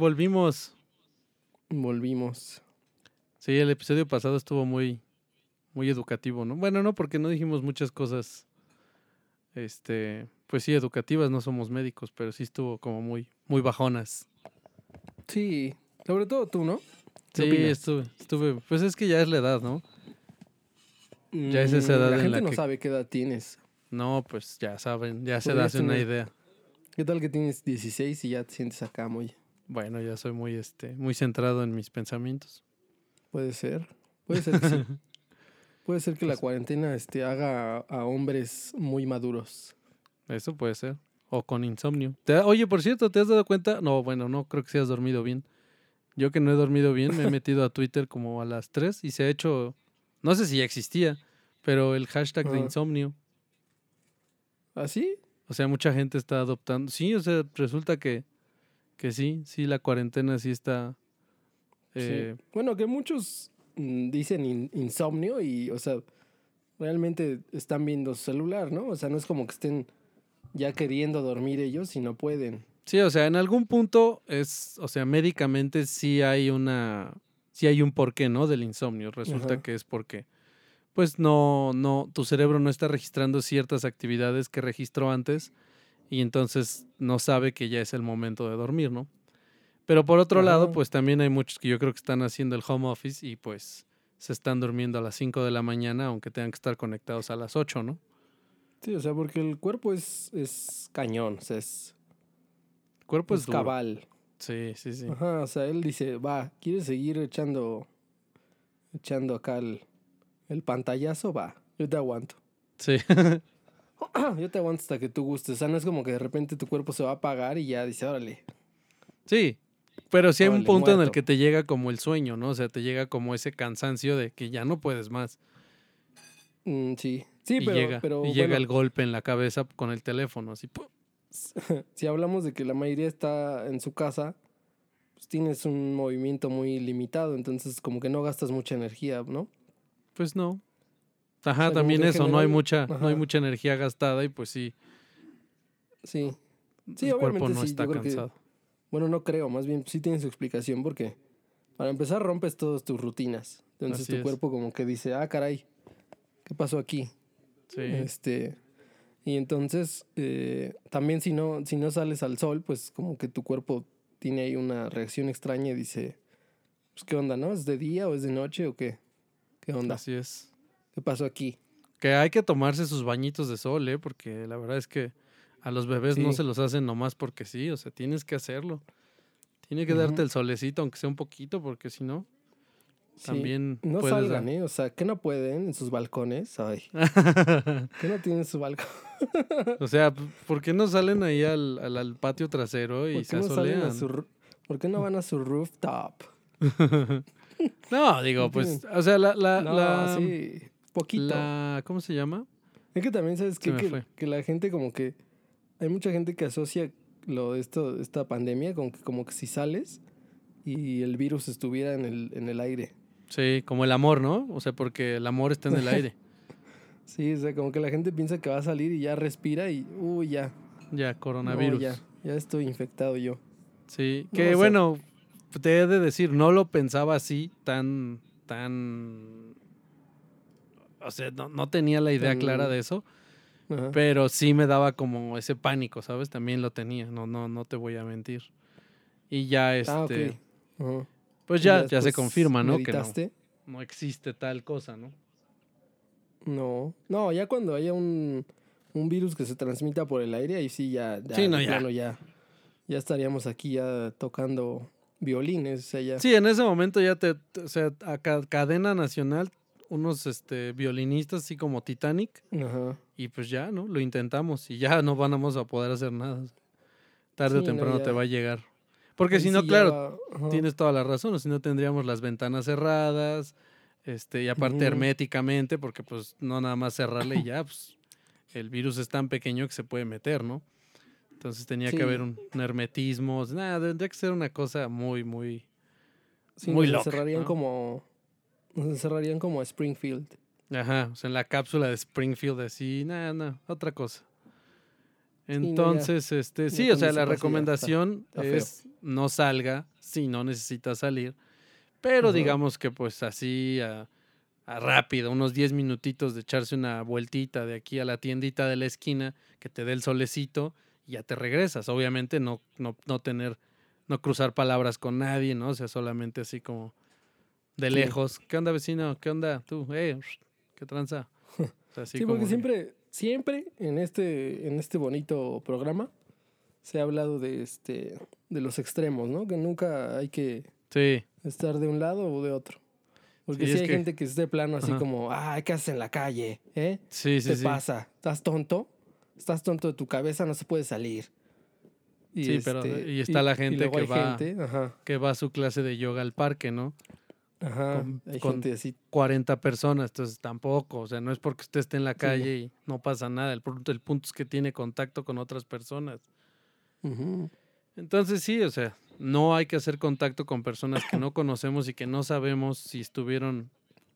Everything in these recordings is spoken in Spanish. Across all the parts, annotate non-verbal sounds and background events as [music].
volvimos. Volvimos. Sí, el episodio pasado estuvo muy, muy educativo, ¿no? Bueno, no, porque no dijimos muchas cosas, este, pues sí, educativas, no somos médicos, pero sí estuvo como muy, muy bajonas. Sí, sobre todo tú, ¿no? Sí, estuve, estuve, pues es que ya es la edad, ¿no? Ya es esa Mm, edad La en gente la no que... sabe qué edad tienes. No, pues ya saben, ya se da una idea. ¿Qué tal que tienes 16 y ya te sientes acá muy... Bueno, ya soy muy, este, muy centrado en mis pensamientos. Puede ser. Puede ser que sí. [laughs] Puede ser que la Pues- cuarentena este, haga a, hombres muy maduros. Eso puede ser. O con insomnio. Te- Oye, por cierto, ¿te has dado cuenta? No, bueno, no creo que si has dormido bien. Yo que no he dormido bien, me he [laughs] metido a Twitter como a las 3 y se ha hecho, no sé si ya existía, pero el hashtag de insomnio. ¿Así? O sea, mucha gente está adoptando. Sí, o sea, resulta que, que sí, sí, la cuarentena sí está... eh, sí. Bueno, que muchos mm, dicen in- insomnio y, o sea, realmente están viendo su celular, ¿no? O sea, no es como que estén ya queriendo dormir ellos y no pueden. Sí, o sea, en algún punto es, o sea, médicamente sí hay una, sí hay un porqué, ¿no? Del insomnio. Resulta Ajá. que es porque, pues no, no, tu cerebro no está registrando ciertas actividades que registró antes y entonces no sabe que ya es el momento de dormir, ¿no? Pero por otro lado, pues también hay muchos que yo creo que están haciendo el home office y pues se están durmiendo a las 5 de la mañana, aunque tengan que estar conectados a las 8, ¿no? Sí, o sea, porque el cuerpo es, es cañón, o sea, es, El cuerpo es, cabal. Sí, sí, sí. Ajá, o sea, él dice, va, ¿quieres seguir echando, echando acá el, el pantallazo? Va, yo te aguanto. Sí. [laughs] [clears throat] yo te aguanto hasta que tú gustes. O sea, no es como que de repente tu cuerpo se va a apagar y ya dice, órale. Sí, pero sí hay un punto en el que te llega como el sueño, ¿no? O sea, te llega como ese cansancio de que ya no puedes más. Mm, sí, sí, y pero, llega, pero y llega el golpe en la cabeza con el teléfono, así. ¡pum! [laughs] si hablamos de que la mayoría está en su casa, pues tienes un movimiento muy limitado, entonces como que no gastas mucha energía, ¿no? Pues no. Ajá, también eso, no hay mucha, no hay mucha energía gastada y pues sí, Sí. Sí, el cuerpo obviamente no sí, está que- cansado. Bueno, no creo, más bien sí tiene su explicación porque para empezar rompes todas tus rutinas. Entonces Así tu es. cuerpo como que dice, ah, caray, ¿qué pasó aquí? Sí. Este, y entonces eh, también si no, si no sales al sol, pues como que tu cuerpo tiene ahí una reacción extraña y dice, pues qué onda, ¿no? ¿Es de día o es de noche o qué? ¿Qué onda? Así es. ¿Qué pasó aquí? Que hay que tomarse sus bañitos de sol, ¿eh? Porque la verdad es que a los bebés no se los hacen nomás porque sí, o sea, tienes que hacerlo. Tiene que darte el solecito, aunque sea un poquito, porque si no, Sí. también No salgan, dar- ¿eh? O sea, que no pueden en sus balcones. Ay, [laughs] que no tienen su balcón. [laughs] o sea, ¿por qué no salen ahí al, al, al patio trasero y ¿Por se no asolean? su, ¿Por qué no van a su rooftop? [laughs] no, digo, pues, o sea, la, la, no, la, sí, poquito. la- ¿cómo se llama? Es que también sabes que, que la gente como que hay mucha gente que asocia lo de esto, esta pandemia con que como que si sales y el virus estuviera en el, en el aire. Sí, como el amor, ¿no? O sea, porque el amor está en el aire. [laughs] Sí, o sea, como que la gente piensa que va a salir y ya respira y uy, ya. Ya, no, coronavirus. ya, ya estoy infectado yo. Sí, No, que o sea- bueno, te he de decir, no lo pensaba así, tan, tan... O sea, no, no tenía la idea clara de eso, Ajá. pero sí me daba como ese pánico, ¿sabes? También lo tenía, no, no, no te voy a mentir. Y ya, este, Ah. Ajá. pues ya, ya se confirma, ¿no? Que no, meditaste. no existe tal cosa, ¿no? No, no, ya cuando haya un, un virus que se transmita por el aire, ahí sí ya, ya, Sí, no, ya. plano ya, ya estaríamos aquí ya tocando violines, o sea, ya. Sí, en ese momento ya te, o sea, a ca- cadena nacional, unos este, violinistas así como Titanic, Ajá. y pues ya, ¿no? Lo intentamos y ya no vamos a poder hacer nada. Tarde o Sí, no, temprano ya. te va a llegar. Porque si no, sí claro, va- tienes toda la razón, si no tendríamos las ventanas cerradas, este, y aparte herméticamente, porque pues no nada más cerrarle y ya, pues el virus es tan pequeño que se puede meter, ¿no? Entonces tenía Sí. que haber un, un hermetismo, nada, tendría que ser una cosa muy, muy, Sí, muy loca, encerrarían ¿no? como nos encerrarían como a Springfield. Ajá, o sea, en la cápsula de Springfield así, nada, nada, otra cosa. Entonces, este, ya sí, o sea, la está- recomendación está es no salga si no necesitas salir. Pero digamos que pues así a, a rápido, unos 10 minutitos de echarse una vueltita de aquí a la tiendita de la esquina, que te dé el solecito y ya te regresas. Obviamente no, no, no tener, no cruzar palabras con nadie, ¿no? O sea, solamente así como de Sí. lejos. ¿Qué onda, vecino? ¿Qué onda? Tú, eh, ¿qué tranza? [laughs] O sea, así Sí, porque como siempre, siempre en este, en este bonito programa se ha hablado de este, de los extremos, ¿no? Que nunca hay que Sí, estar de un lado o de otro. Porque Sí, si hay que- gente que es de plano así Ajá. como, ah, ¿qué haces en la calle? ¿Eh? sí, sí, ¿Te sí. pasa? ¿Estás tonto? ¿Estás tonto de tu cabeza? No se puede salir. Y Sí, pero- este, y está la gente que va- gente, Que va a su clase de yoga al parque, ¿no? Ajá, con- hay con- gente así. 40 personas, entonces tampoco, o sea, no es porque usted esté en la Sí. calle y no pasa nada, el punto, el punto es que tiene contacto con otras personas. Entonces sí, o sea, no hay que hacer contacto con personas que no [coughs] conocemos y que no sabemos si estuvieron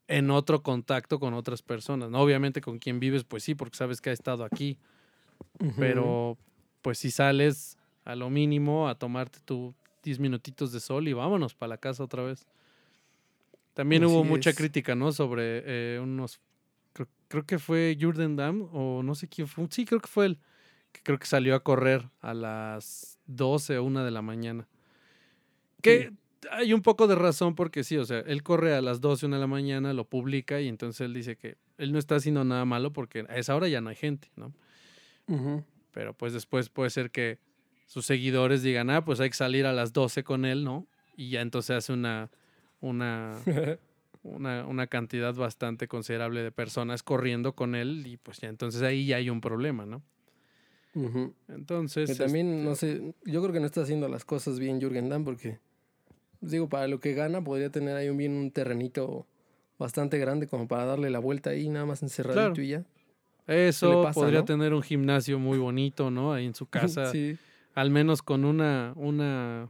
en otro contacto con otras personas. ¿no? Obviamente con quien vives, pues sí, porque sabes que ha estado aquí, Ujú. pero pues si sales a lo mínimo a tomarte tu 10 minutitos de sol y vámonos para la casa otra vez. También hubo mucha es. crítica, ¿no? Sobre eh, unos, creo, creo que fue Jordan Dam o no sé quién fue, sí, creo que fue él, que creo que salió a correr a las 12 o 1 de la mañana. Que hay un poco de razón porque sí, o sea, él corre a las 12, 1 de la mañana, lo publica y entonces él dice que él no está haciendo nada malo porque a esa hora ya no hay gente, ¿no? Pero pues después puede ser que sus seguidores digan, ah, pues hay que salir a las 12 con él, ¿no? Y ya entonces hace una, una, [laughs] una, una cantidad bastante considerable de personas corriendo con él y pues ya entonces ahí ya hay un problema, ¿no? Entonces... Que también, este, no sé, yo creo que no está haciendo las cosas bien Jürgen Damm porque, pues, digo, para lo que gana podría tener ahí un bien un terrenito bastante grande como para darle la vuelta ahí nada más encerradito Claro. y ya. Eso pasa, podría no? tener un gimnasio muy bonito, ¿no? Ahí en su [laughs] casa, sí, al menos con una, una,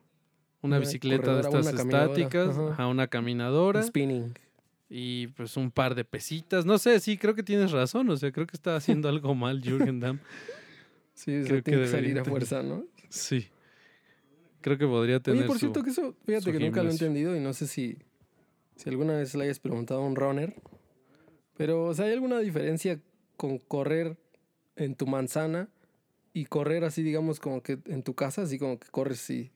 una Una bicicleta de estas estáticas, ajá. ajá, una caminadora. spinning. y pues un par de pesitas. No sé, sí, creo que tienes razón. O sea, creo que está haciendo algo mal Jürgen Damm. [laughs] Sí, o sea, Creo que tiene que salir a fuerza, ¿no? Sí. Creo que podría tener Oye, por su- cierto, que eso, fíjate que nunca lo he entendido y no sé si, si alguna vez le hayas preguntado a un runner. Pero, o sea, ¿hay alguna diferencia con correr en tu manzana y correr así, digamos, como que en tu casa, así como que corres así?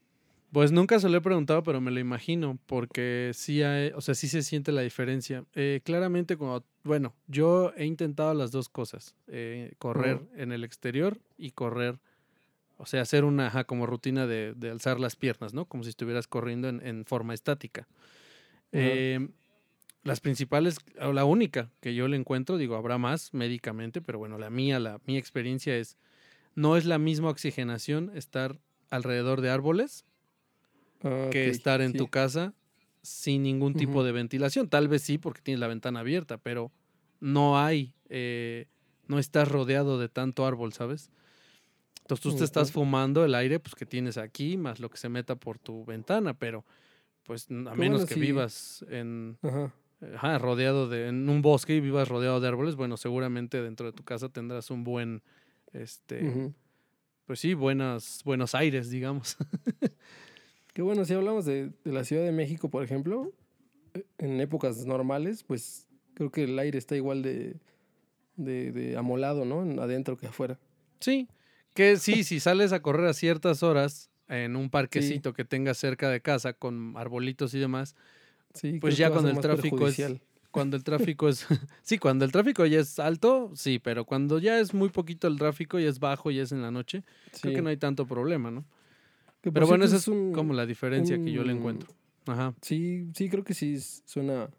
Pues nunca se lo he preguntado, pero me lo imagino, porque sí hay, o sea, sí se siente la diferencia. Eh, claramente, cuando, bueno, yo he intentado las dos cosas, eh, correr en el exterior y correr, o sea, hacer una ajá, como rutina de, de alzar las piernas, ¿no? Como si estuvieras corriendo en, en forma estática. Eh, las principales, o la única que yo le encuentro, digo, habrá más médicamente, pero bueno, la mía, la mi experiencia es, no es la misma oxigenación estar alrededor de árboles Ah, que estar en sí. tu casa sin ningún tipo de ventilación. Tal vez sí, porque tienes la ventana abierta, pero no hay, eh, no estás rodeado de tanto árbol, ¿sabes? Entonces tú te estás fumando el aire pues, que tienes aquí, más lo que se meta por tu ventana, pero pues a Pero menos bueno, que sí. vivas en, Ajá. ajá, rodeado de, en un bosque y vivas rodeado de árboles, bueno, seguramente dentro de tu casa tendrás un buen, este, pues sí, buenas, buenos aires, digamos. [laughs] Que bueno, si hablamos de, de la Ciudad de México, por ejemplo, eh, en épocas normales, pues creo que el aire está igual de, de, de amolado, ¿no? En- Adentro que afuera. Sí, que sí, si sales a correr a ciertas horas en un parquecito que tengas cerca de casa con arbolitos y demás, Sí, Pues ya cuando el tráfico es- cuando el tráfico es, sí, cuando el tráfico ya es alto, sí, pero cuando ya es muy poquito el tráfico y es bajo y es en la noche, creo que no hay tanto problema, ¿no? Que Pero bueno, esa es un- como la diferencia que yo le encuentro. Ajá. Sí, sí, creo que sí suena,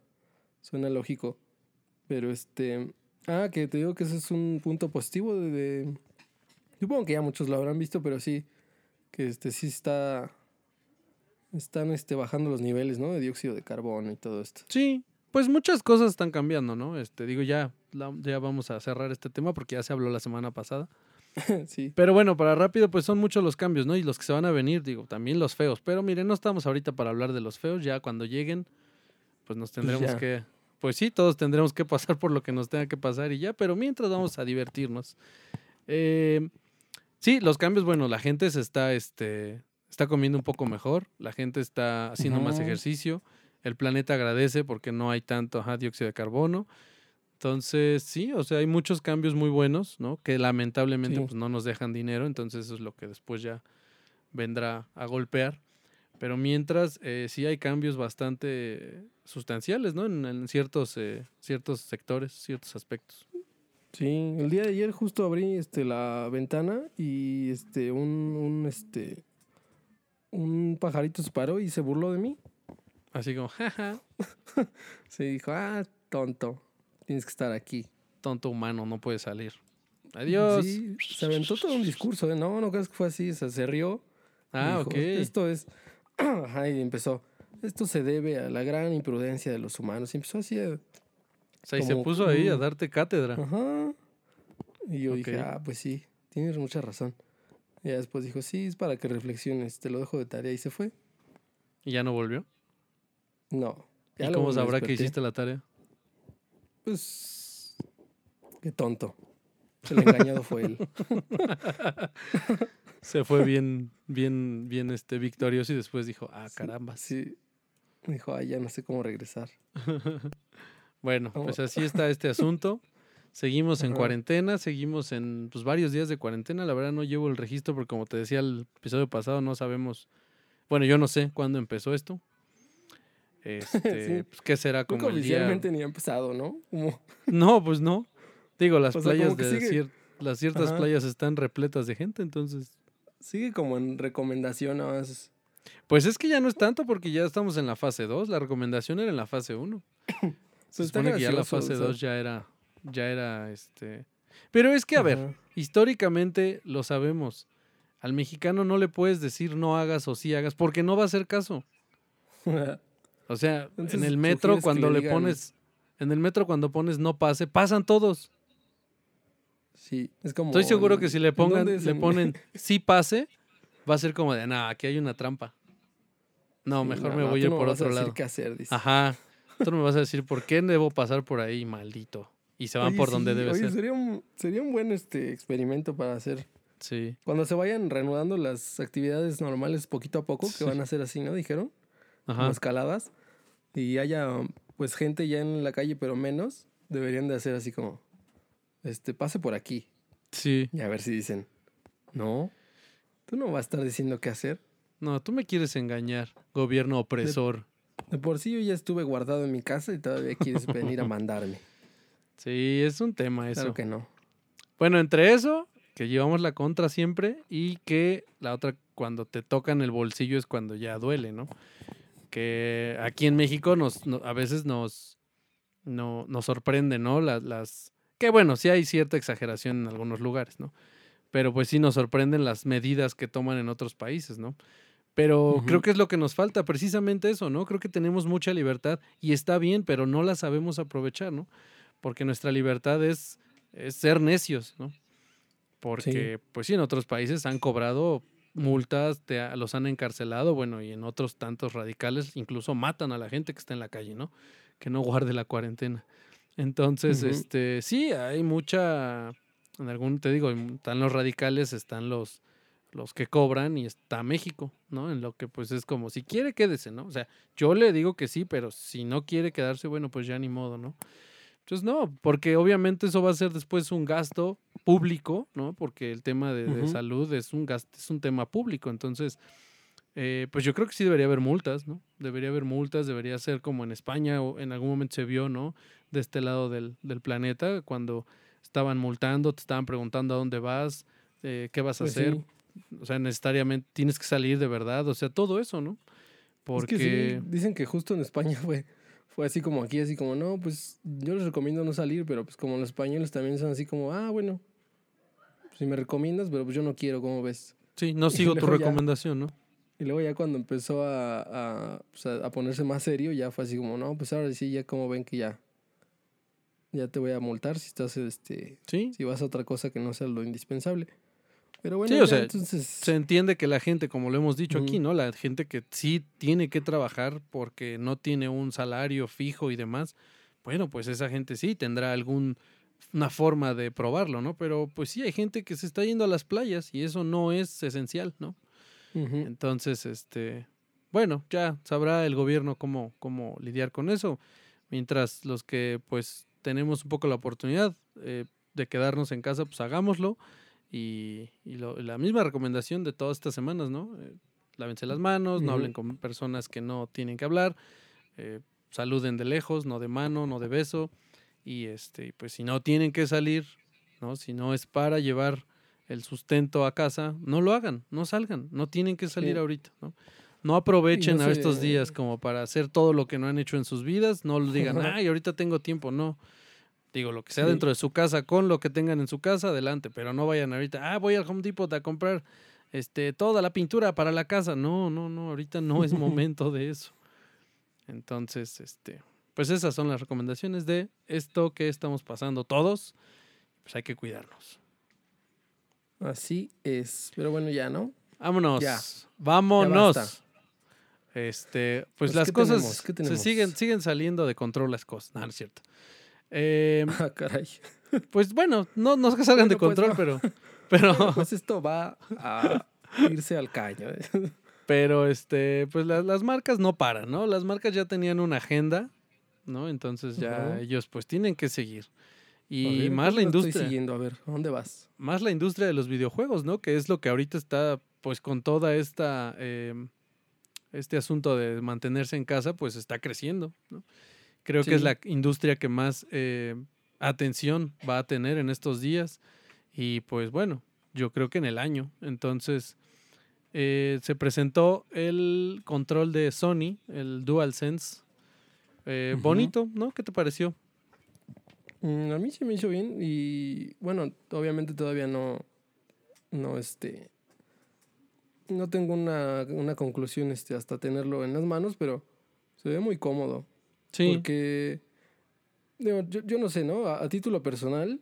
suena lógico. Pero este. Ah, que te digo que ese es un punto positivo de, de- Supongo que ya muchos lo habrán visto, pero sí. Que este sí está. Están este, bajando los niveles, ¿no? De dióxido de carbono y todo esto. Sí, pues muchas cosas están cambiando, ¿no? Este, digo, ya, ya vamos a cerrar este tema porque ya se habló la semana pasada. [laughs] sí. Pero bueno, para rápido, pues son muchos los cambios, ¿no? Y los que se van a venir, digo, también los feos. Pero miren, no estamos ahorita para hablar de los feos. Ya cuando lleguen, pues nos tendremos ya. que. Pues sí, todos tendremos que [laughs] pasar por lo que nos tenga que pasar y ya, pero mientras vamos a divertirnos. Eh, sí, los cambios, bueno, la gente se está, este, está comiendo un poco mejor, la gente está haciendo más ejercicio, el planeta agradece porque no hay tanto ajá, dióxido de carbono. Entonces, sí, o sea, hay muchos cambios muy buenos, ¿no? Que lamentablemente Sí. pues, no nos dejan dinero, entonces eso es lo que después ya vendrá a golpear. Pero mientras, eh, sí hay cambios bastante sustanciales, ¿no? En, en ciertos, eh, ciertos sectores, ciertos aspectos. Sí, el día de ayer justo abrí este la ventana y este un, un este un pajarito se paró y se burló de mí. Así como, jaja, Se [laughs] dijo, "Ah, tonto, tienes que estar aquí." tonto humano, no puede salir. Adiós. Sí, se aventó todo un discurso, ¿eh? No, no crees que fue así, o sea, se rió. ah, dijo, ok. Esto es [clears throat] Ajá, y empezó. Esto se debe a la gran imprudencia de los humanos. Y empezó así a- O sea, y se puso ahí a darte cátedra. Ajá. Y yo dije, ah, pues sí, tienes mucha razón. Y después dijo, sí, es para que reflexiones, te lo dejo de tarea. Y se fue. Y ya no volvió. No. ya ¿Y cómo sabrá que hiciste la tarea? Pues. Qué tonto. El engañado fue él. [laughs] Se fue bien, bien, bien este victorioso y después dijo, ah, caramba. Sí. Dijo, ah, ya no sé cómo regresar. [laughs] Bueno, Oh. pues así está este asunto. Seguimos en Ajá. cuarentena, seguimos en pues, varios días de cuarentena. La verdad no llevo el registro porque como te decía el episodio pasado, no sabemos, bueno, yo no sé cuándo empezó esto. Este, [laughs] Sí. pues, ¿qué será como el día? oficialmente ni ha empezado, ¿no? Como, No, pues no. Digo, las [laughs] O sea, playas de cier- las ciertas Ajá. playas están repletas de gente, entonces. sigue como en recomendación nada más. Pues es que ya no es tanto porque ya estamos en la fase 2. La recomendación era en la fase 1. [coughs] Se Pues está supone que ya la fase o sea. 2 ya era, ya era este. Pero es que, a ver, históricamente lo sabemos. Al mexicano no le puedes decir no hagas o sí hagas, porque no va a hacer caso. [laughs] O sea, Entonces, en el metro cuando le pones, en el metro cuando pones no pase, pasan todos. sí, es como. Estoy seguro que si le ¿en pongan, le En- ponen [laughs] sí pase, va a ser como de, nah, aquí hay una trampa. No, Sí, mejor no, me no, voy a ir por me vas a otro decir lado. qué hacer, dice. Ajá. Tú no me vas a decir por qué debo pasar por ahí, maldito. Y se van Oye, por donde sí, debe oye, ser. Sería un, sería un buen este experimento para hacer. Sí. Cuando se vayan reanudando las actividades normales poquito a poco, que van a ser así, ¿no? Dijeron. Como Ajá. escaladas. Y haya, pues, gente ya en la calle, pero menos. Deberían de hacer así como. Este, pase por aquí. Sí. Y a ver si dicen. No. Tú no vas a estar diciendo qué hacer. No, tú me quieres engañar, gobierno opresor. De por sí yo ya estuve guardado en mi casa y todavía quieres venir a [laughs] mandarme. Sí, es un tema eso. Claro que no. Bueno, entre eso, que llevamos la contra siempre, y que la otra, cuando te tocan el bolsillo es cuando ya duele, ¿no? Que aquí en México nos, no- a veces nos, no, nos sorprende, ¿no? Las, las, que bueno, sí hay cierta exageración en algunos lugares, ¿no? Pero pues sí nos sorprenden las medidas que toman en otros países, ¿no? Pero creo que es lo que nos falta, precisamente eso, ¿no? Creo que tenemos mucha libertad y está bien, pero no la sabemos aprovechar, ¿no? Porque nuestra libertad es, es ser necios, ¿no? Porque, pues sí, en otros países han cobrado multas, te los han encarcelado, bueno, y en otros tantos radicales incluso matan a la gente que está en la calle, ¿no? Que no guarde la cuarentena. Entonces, este, sí, hay mucha, en algún, te digo, están los radicales, están los, los que cobran y está México, ¿no? En lo que pues es como, si quiere, quédese, ¿no? O sea, yo le digo que sí, pero si no quiere quedarse, bueno, pues ya ni modo, ¿no? Entonces, no, porque obviamente eso va a ser después un gasto público, ¿no? Porque el tema de, salud es un gasto, es un tema público. Entonces, eh, pues yo creo que sí debería haber multas, ¿no? Debería haber multas, debería ser como en España o en algún momento se vio, ¿no? De este lado del, del planeta, cuando estaban multando, te estaban preguntando a dónde vas, eh, qué vas a Pues hacer. sí. O sea, necesariamente tienes que salir de verdad, o sea, todo eso, ¿no? Es Porque... que sí, dicen que justo en España [laughs] fue, fue así como aquí, así como, no, pues yo les recomiendo no salir, pero pues como los españoles también son así como, ah, bueno, si me recomiendas, pero pues yo no quiero, ¿cómo ves? Sí, no [laughs] sigo tu ya- recomendación, ¿no? Y luego ya cuando empezó a, a, pues, a- a ponerse más serio, ya fue así como, no, pues ahora sí, ya como ven que ya, ya te voy a multar si estás, este, Sí, si vas a otra cosa que no sea lo indispensable. Pero bueno, Sí, o ya, sea, entonces, se entiende que la gente, como lo hemos dicho aquí. ¿no? La gente que sí tiene que trabajar porque no tiene un salario fijo y demás, bueno, pues esa gente sí tendrá algún una forma de probarlo, ¿no? Pero pues sí hay gente que se está yendo a las playas y eso no es esencial, ¿no? Entonces, este, bueno, ya sabrá el gobierno cómo, cómo lidiar con eso. Mientras los que pues tenemos un poco la oportunidad eh, de quedarnos en casa, pues hagámoslo. Y, y lo- la misma recomendación de todas estas semanas, ¿no? Eh, lávense las manos, no hablen con personas que no tienen que hablar, eh, saluden de lejos, no de mano, no de beso. Y este, pues si no tienen que salir, ¿no? Si no es para llevar el sustento a casa, no lo hagan, no salgan, no tienen que salir Sí. ahorita, ¿no? No aprovechen a estos días como para hacer todo lo que no han hecho en sus vidas, no lo digan, [laughs] ay, ahorita tengo tiempo, no. Digo, lo que sea Sí. dentro de su casa, con lo que tengan en su casa, adelante, pero no vayan ahorita, ah, voy al Home Depot a comprar este, toda la pintura para la casa. No, no, no, ahorita no es [laughs] momento de eso. Entonces, este, pues esas son las recomendaciones de esto que estamos pasando todos. Pues hay que cuidarnos. Así es. Pero bueno, ya, ¿no? Vámonos. Ya. Vámonos. Ya. Este, pues, Pues, las ¿qué cosas tenemos? ¿Qué se siguen, siguen saliendo de control las cosas. No, no es cierto. Eh, [laughs] Ah, caray. pues bueno, no, no es que salgan de pues, control, no. pero, [laughs] pero, Pues esto va a irse al caño. ¿eh? pero este, pues la- las marcas no paran, ¿no? Las marcas ya tenían una agenda, ¿no? Entonces ya ellos pues tienen que seguir. Y ver, más la ¿cómo lo estoy industria. siguiendo? A ver, ¿a dónde vas? más la industria de los videojuegos, ¿no? Que es lo que ahorita está, pues con toda esta, eh, este asunto de mantenerse en casa, pues está creciendo, ¿no? Creo que es la industria que más eh, atención va a tener en estos días y pues bueno, yo creo que en el año. Entonces, eh, se presentó el control de Sony, el DualSense. Eh. Bonito, ¿no? ¿Qué te pareció? Mm, a mí se me hizo bien y bueno, obviamente todavía no, no este, no tengo una, una conclusión este, hasta tenerlo en las manos, pero se ve muy cómodo. Sí. Porque, digo, yo, yo no sé, ¿no? A, a título personal,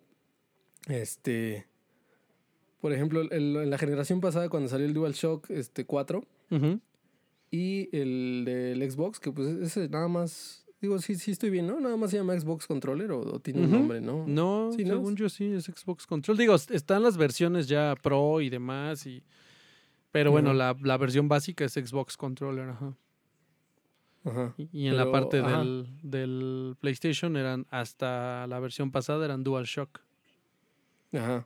este, por ejemplo, el- en la generación pasada cuando salió el DualShock este, 4 Ujú. y el del Xbox, que pues ese nada más, digo, sí, sí estoy bien, ¿no? Nada más se llama Xbox Controller o, o tiene un nombre, ¿no? No, Sí, ¿no? según yo sí, es Xbox Control. Digo, est- están las versiones ya Pro y demás, y pero bueno, la, la versión básica es Xbox Controller, ajá. Ajá. Y, en la parte del, del PlayStation eran, hasta la versión pasada eran DualShock. Ajá.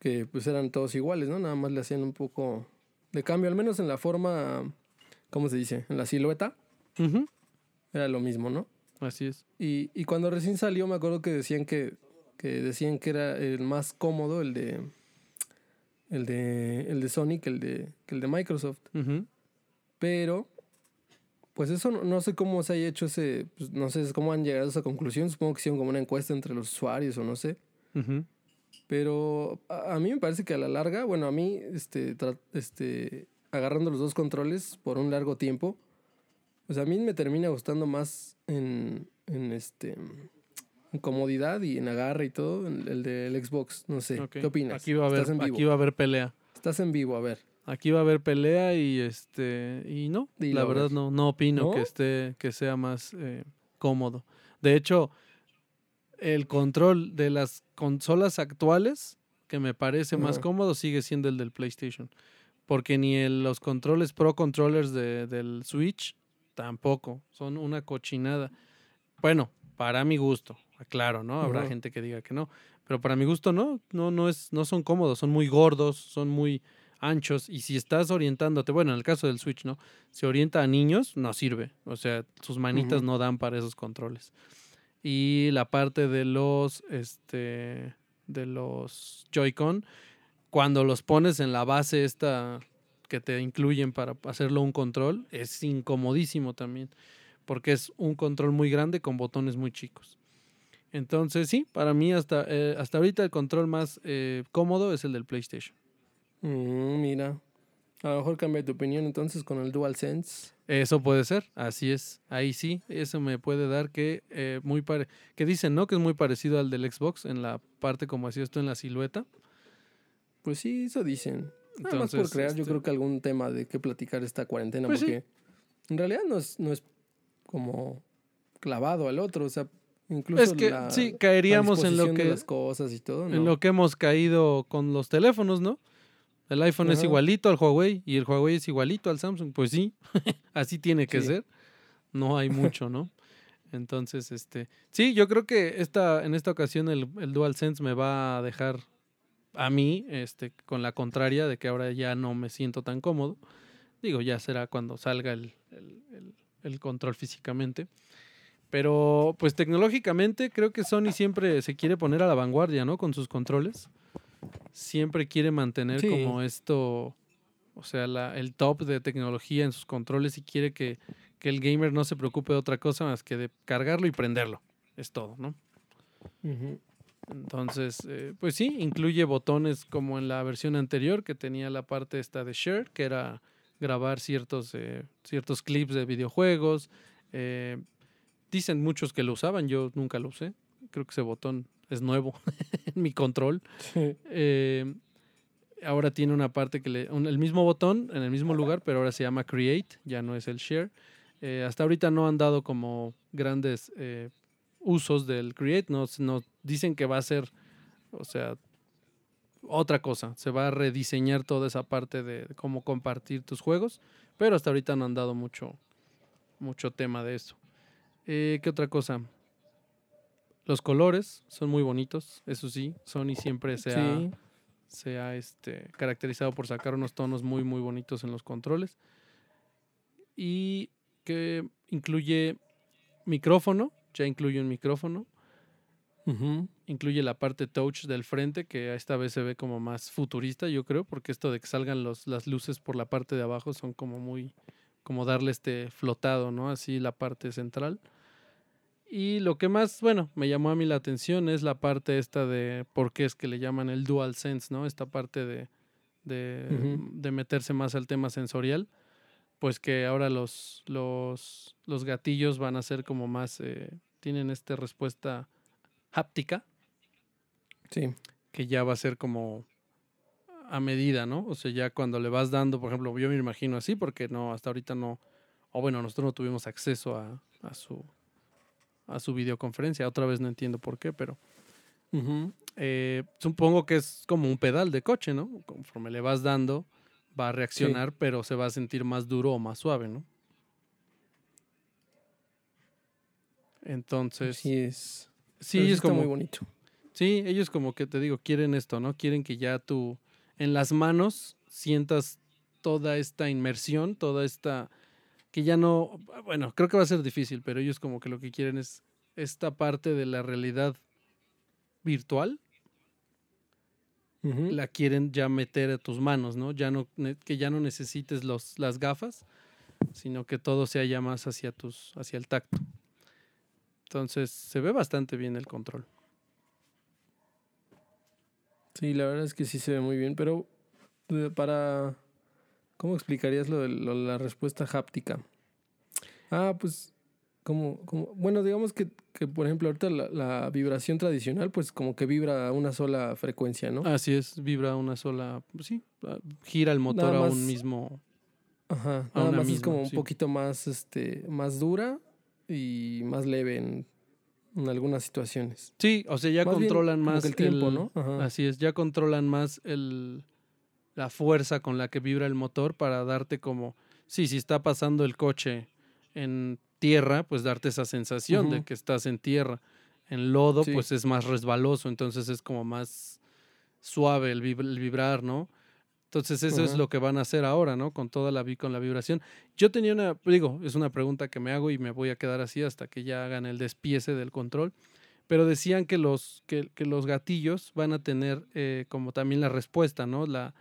Que pues eran todos iguales, ¿no? Nada más le hacían un poco de cambio, al menos en la forma, ¿cómo se dice? En la silueta, era lo mismo, ¿no? Así es. Y, y cuando recién salió me acuerdo que decían que, que decían que era el más cómodo el de el de el de Sony que el de que el de Microsoft, pero pues eso no, no sé cómo se haya hecho ese, pues, no sé cómo han llegado a esa conclusión, supongo que hicieron como una encuesta entre los usuarios o no sé. Pero a, a mí me parece que a la larga, bueno, a mí, este, este, agarrando los dos controles por un largo tiempo, pues a mí me termina gustando más en, en este, en comodidad y en agarre y todo, el, el del Xbox. No sé. ¿qué opinas? Aquí va a haber, Estás en vivo. aquí va a haber pelea. Estás en vivo, a ver. Aquí va a haber pelea y este y no, la verdad ver. no, no opino ¿No? que esté que sea más eh, cómodo. De hecho, el control de las consolas actuales que me parece más cómodo sigue siendo el del PlayStation, porque ni el- los controles Pro Controllers de- del Switch tampoco son una cochinada. Bueno, para mi gusto, aclaro, ¿no? Habrá gente que diga que no, pero para mi gusto no, no, no es, no son cómodos, son muy gordos, son muy anchos y si estás orientándote, bueno, en el caso del Switch, ¿no? Se orienta a niños, no sirve, o sea, sus manitas no dan para esos controles. Y la parte de los, este, de los Joy-Con, cuando los pones en la base esta que te incluyen para hacerlo un control, es incomodísimo también, porque es un control muy grande con botones muy chicos. Entonces, sí, para mí hasta, eh, hasta ahorita el control más eh, cómodo es el del PlayStation. Mm, mira, a lo mejor cambia tu opinión entonces con el DualSense. Eso puede ser, así es. Ahí sí, eso me puede dar que eh, muy pare que dicen, ¿no? Que es muy parecido al del Xbox en la parte como hacía esto en la silueta. Pues sí, eso dicen. Nada más por Entonces, crear, yo este- creo que algún tema de qué platicar esta cuarentena, Pues sí. porque en realidad no es, no es como clavado al otro, o sea, incluso es que la, sí, caeríamos en lo que las cosas y todo, en ¿no? lo que hemos caído con los teléfonos, ¿no? El iPhone es igualito al Huawei y el Huawei es igualito al Samsung. Pues sí, [laughs] así tiene que Sí. ser. No hay mucho, ¿no? Entonces, este, sí, yo creo que esta, en esta ocasión el, el DualSense me va a dejar a mí, este, con la contraria de que ahora ya no me siento tan cómodo. Digo, ya será cuando salga el, el- el- el control físicamente. Pero, pues tecnológicamente, creo que Sony siempre se quiere poner a la vanguardia, ¿no? Con sus controles. Siempre quiere mantener Sí. como esto, o sea, la- el top de tecnología en sus controles y quiere que, que el gamer no se preocupe de otra cosa más que de cargarlo y prenderlo. Es todo, ¿no? Entonces, eh, pues sí, incluye botones como en la versión anterior que tenía la parte esta de share, que era grabar ciertos, eh, ciertos clips de videojuegos. eh, dicen muchos que lo usaban, yo nunca lo usé. Creo que ese botón es nuevo [laughs] en mi control. Sí. Eh, ahora tiene una parte que le. un- el mismo botón en el mismo lugar, pero ahora se llama Create, ya no es el Share. Eh, hasta ahorita no han dado como grandes eh, usos del Create, no, no dicen que va a ser, o sea, otra cosa. Se va a rediseñar toda esa parte de cómo compartir tus juegos, pero hasta ahorita no han dado mucho, mucho tema de eso. Eh, ¿Qué otra cosa? Los colores son muy bonitos, eso sí. Sony siempre se ha Sí. se ha este, caracterizado por sacar unos tonos muy, muy bonitos en los controles. Y que incluye micrófono, ya incluye un micrófono. Incluye la parte touch del frente, que esta vez se ve como más futurista, yo creo, porque esto de que salgan los, las luces por la parte de abajo son como muy, como darle este flotado, ¿no? Así la parte central. Y lo que más, bueno, me llamó a mí la atención es la parte esta de por qué es que le llaman el dual sense, ¿no? Esta parte de, de, meterse más al tema sensorial. Pues que ahora los, los, los gatillos van a ser como más, eh, tienen esta respuesta háptica, Sí. que ya va a ser como a medida, ¿no? O sea, ya cuando le vas dando, por ejemplo, yo me imagino así, porque no, hasta ahorita no, o bueno, nosotros no tuvimos acceso a, a su a su videoconferencia. Otra vez no entiendo por qué, pero eh, supongo que es como un pedal de coche, ¿no? Conforme le vas dando, va a reaccionar, pero se va a sentir más duro o más suave, ¿no? Entonces, Sí es. sí, es está como muy bonito. Sí, ellos como que te digo, quieren esto, ¿no? Quieren que ya tú en las manos sientas toda esta inmersión, toda esta que ya no, bueno, creo que va a ser difícil, pero ellos como que lo que quieren es esta parte de la realidad virtual, la quieren ya meter a tus manos, ¿no? Ya no que ya no necesites los las gafas, sino que todo sea ya más hacia tus hacia el tacto. Entonces, se ve bastante bien el control. Sí, la verdad es que sí se ve muy bien, pero eh, para... ¿Cómo explicarías lo de lo la respuesta háptica? Ah, pues, como, como bueno, digamos que, que, por ejemplo, ahorita la, la vibración tradicional, pues como que vibra a una sola frecuencia, ¿no? Así es, vibra una sola, pues sí, gira el motor a un mismo. Ajá, a nada una más es misma, como un poquito más, este, más dura y más leve en, en algunas situaciones. Sí, o sea, ya Más bien controlan como más el tiempo, el- ¿no? Ajá. Así es, ya controlan más el la fuerza con la que vibra el motor para darte como, sí, si está pasando el coche en tierra, pues darte esa sensación de que estás en tierra. En lodo, Sí. pues es más resbaloso, entonces es como más suave el, vib- el vibrar, ¿no? Entonces eso es lo que van a hacer ahora, ¿no? Con toda la con la vibración. Yo tenía una, digo, es una pregunta que me hago y me voy a quedar así hasta que ya hagan el despiece del control. Pero decían que los, que, que los gatillos van a tener eh, como también la respuesta, ¿no? La,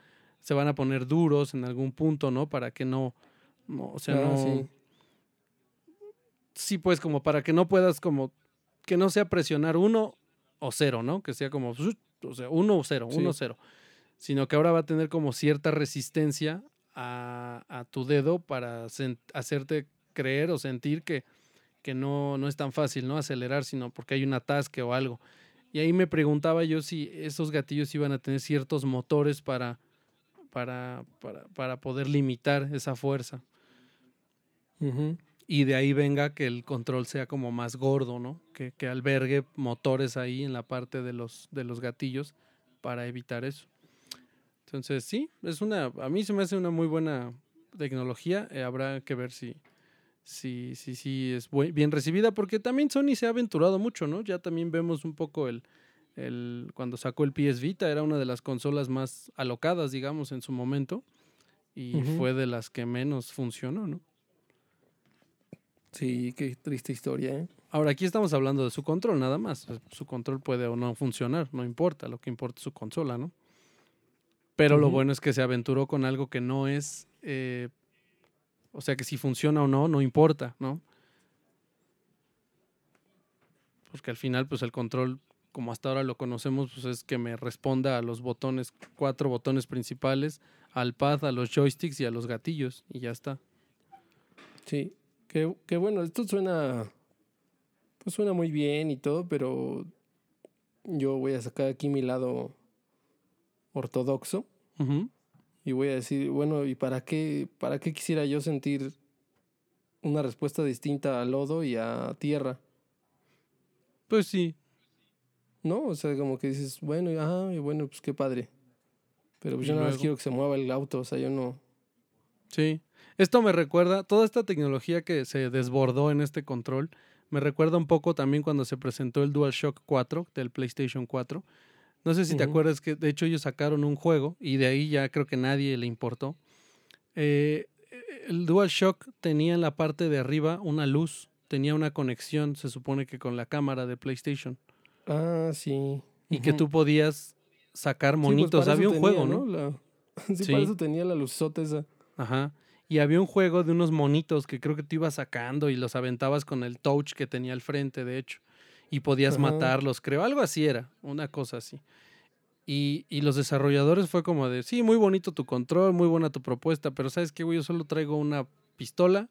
se van a poner duros en algún punto, ¿no? Para que no, no o sea, Ah, no, sí. sí, pues como para que no puedas como que no sea presionar uno o cero, ¿no? Que sea como, o sea, uno o cero, Sí. uno o cero. Sino que ahora va a tener como cierta resistencia a, a tu dedo para hacerte creer o sentir que, que no, no es tan fácil, ¿no? Acelerar, sino porque hay un atasque o algo. Y ahí me preguntaba yo si esos gatillos iban a tener ciertos motores para, para, para, para poder limitar esa fuerza y de ahí venga que el control sea como más gordo, ¿no? Que, que albergue motores ahí en la parte de los, de los gatillos para evitar eso. Entonces, sí, es una, a mí se me hace una muy buena tecnología. eh, habrá que ver si, si, si, si es bien recibida, porque también Sony se ha aventurado mucho, ¿no? Ya también vemos un poco el, el, cuando sacó el PS Vita, era una de las consolas más alocadas, digamos, en su momento, y fue de las que menos funcionó, ¿no? Sí, qué triste historia, ¿eh? Ahora, aquí estamos hablando de su control, nada más. Eh, Su control puede o no funcionar, no importa, lo que importa es su consola, ¿no? Pero lo bueno es que se aventuró con algo que no es. eh, o sea, que si funciona o no, no importa, ¿no? Porque al final, pues el control, como hasta ahora lo conocemos, pues es que me responda a los botones, cuatro botones principales, al pad, a los joysticks y a los gatillos, y ya está. Sí, qué, qué bueno, esto suena, pues suena muy bien y todo, pero yo voy a sacar aquí mi lado ortodoxo y voy a decir, bueno, ¿y para qué, para qué quisiera yo sentir una respuesta distinta a lodo y a tierra? Pues sí, ¿No? O sea, como que dices, bueno, y, ajá, y bueno, pues qué padre. Pero pues yo nada más quiero que se mueva el auto, o sea, yo no... Sí, esto me recuerda, toda esta tecnología que se desbordó en este control, me recuerda un poco también cuando se presentó el DualShock 4 del PlayStation 4. No sé si te acuerdas que de hecho ellos sacaron un juego y de ahí ya creo que nadie le importó. Eh, el DualShock tenía en la parte de arriba una luz, tenía una conexión, se supone que con la cámara de PlayStation, Ah, sí. y que tú podías sacar Sí, pues, monitos. Había un tenía, juego, ¿no? La- Sí, [laughs] Sí. para eso tenía la luzota esa. Ajá. Y había un juego de unos monitos que creo que tú ibas sacando y los aventabas con el touch que tenía al frente, de hecho. Y podías Ajá. matarlos, creo. Algo así era, una cosa así. Y, y los desarrolladores fue como de, sí, muy bonito tu control, muy buena tu propuesta, pero ¿sabes qué, güey? Yo solo traigo una pistola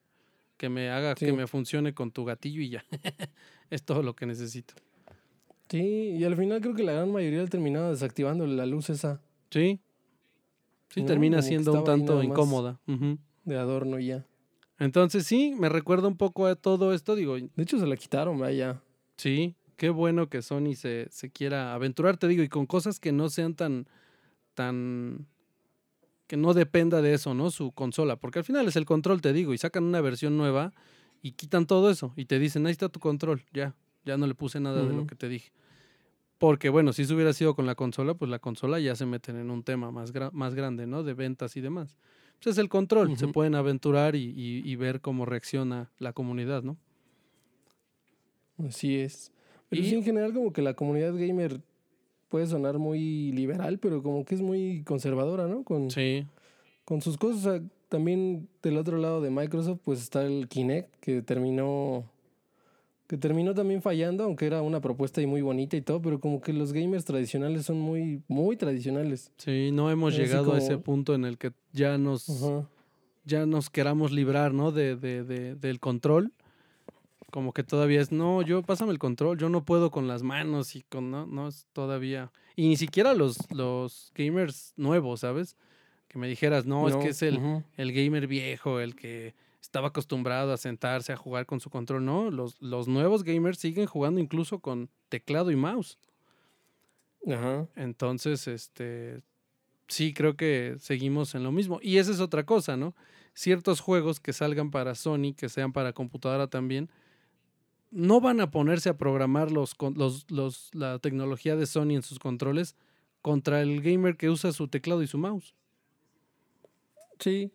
que me haga que me funcione con tu gatillo y ya. [laughs] es todo lo que necesito. Sí, y al final creo que la gran mayoría terminaba desactivando la luz esa Sí. Sí, No, termina siendo un tanto incómoda. De adorno y ya. Entonces sí, me recuerda un poco a todo esto, digo, De hecho, se la quitaron, vaya. Sí, qué bueno que Sony se, se quiera aventurar, te digo, y con cosas que no sean tan, tan, que no dependa de eso, ¿no? Su consola, porque al final es el control, te digo, y sacan una versión nueva y quitan todo eso y te dicen, ahí está tu control, ya, ya no le puse nada de lo que te dije. Porque bueno, si eso hubiera sido con la consola, pues la consola ya se meten en un tema más, gra- más grande, ¿no? De ventas y demás. Pues es el control, se pueden aventurar y, y- y ver cómo reacciona la comunidad, ¿no? Así es. Pero Y- sí, en general, como que la comunidad gamer puede sonar muy liberal, pero como que es muy conservadora, ¿no? Con, Sí, con sus cosas. O sea, también del otro lado de Microsoft, pues está el Kinect, que terminó. Que terminó también fallando, aunque era una propuesta y muy bonita y todo, pero como que los gamers tradicionales son muy, muy tradicionales. Sí, no hemos Así llegado a ese punto en el que ya nos, Ajá. ya nos queramos librar, ¿no? De, de, de- del control. Como que todavía es, no, yo pásame el control, yo no puedo con las manos y con, no, no es todavía. Y ni siquiera los, los gamers nuevos, ¿sabes? Que me dijeras, no, es que es el, el gamer viejo, el que estaba acostumbrado a sentarse a jugar con su control. No, los, los nuevos gamers siguen jugando incluso con teclado y mouse. Ajá. Entonces, este, sí creo que seguimos en lo mismo. Y esa es otra cosa, ¿no? Ciertos juegos que salgan para Sony, que sean para computadora también, no van a ponerse a programar los, con- los, los, la tecnología de Sony en sus controles contra el gamer que usa su teclado y su mouse. Sí.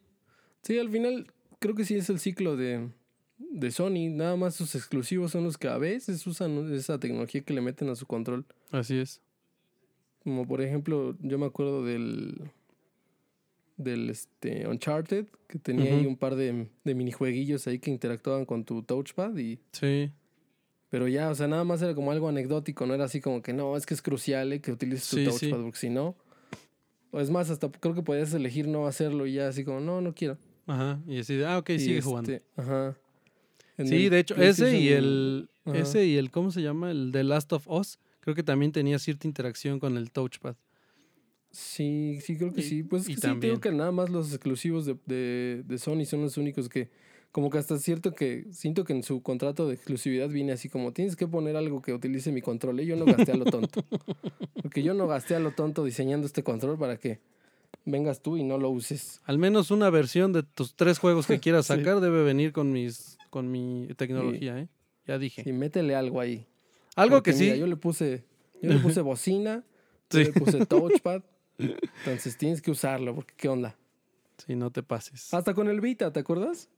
Sí, al final creo que sí es el ciclo de, de Sony. Nada más sus exclusivos son los que a veces usan esa tecnología que le meten a su control. Así es. Como por ejemplo, yo me acuerdo del del este Uncharted, que tenía ahí un par de, de minijueguillos ahí que interactuaban con tu touchpad y Sí, pero ya, o sea, nada más era como algo anecdótico, no era así como que no, es que es crucial eh, que utilices tu Sí, sí. touchpad porque si no o es más, hasta creo que podías elegir no hacerlo y ya así como, no, no quiero. Ajá. Y así ah, ok, Y, sigue jugando. este, Ajá. En Sí, de hecho, ese y el, Ajá. ese y el, ¿cómo se llama? El The Last of Us, creo que también tenía cierta interacción con el touchpad. Sí, sí, creo que Y- sí. Pues y sí, también. creo que nada más los exclusivos de, de, de Sony son los únicos que, como que hasta es cierto que siento que en su contrato de exclusividad viene así como tienes que poner algo que utilice mi control. ¿eh? Yo no gasté a lo tonto. [laughs] Porque yo no gasté a lo tonto diseñando este control para que vengas tú y no lo uses. Al menos una versión de tus tres juegos que [laughs] quieras Sí. sacar debe venir con mis con mi tecnología, ¿eh? Ya dije. Sí, métele algo ahí. Algo Porque que sí. yo le puse, yo le puse bocina, [laughs] yo Sí. le puse touchpad. [laughs] Entonces tienes que usarlo, porque qué onda. Sí, no te pases. Hasta con el Vita, ¿te acuerdas?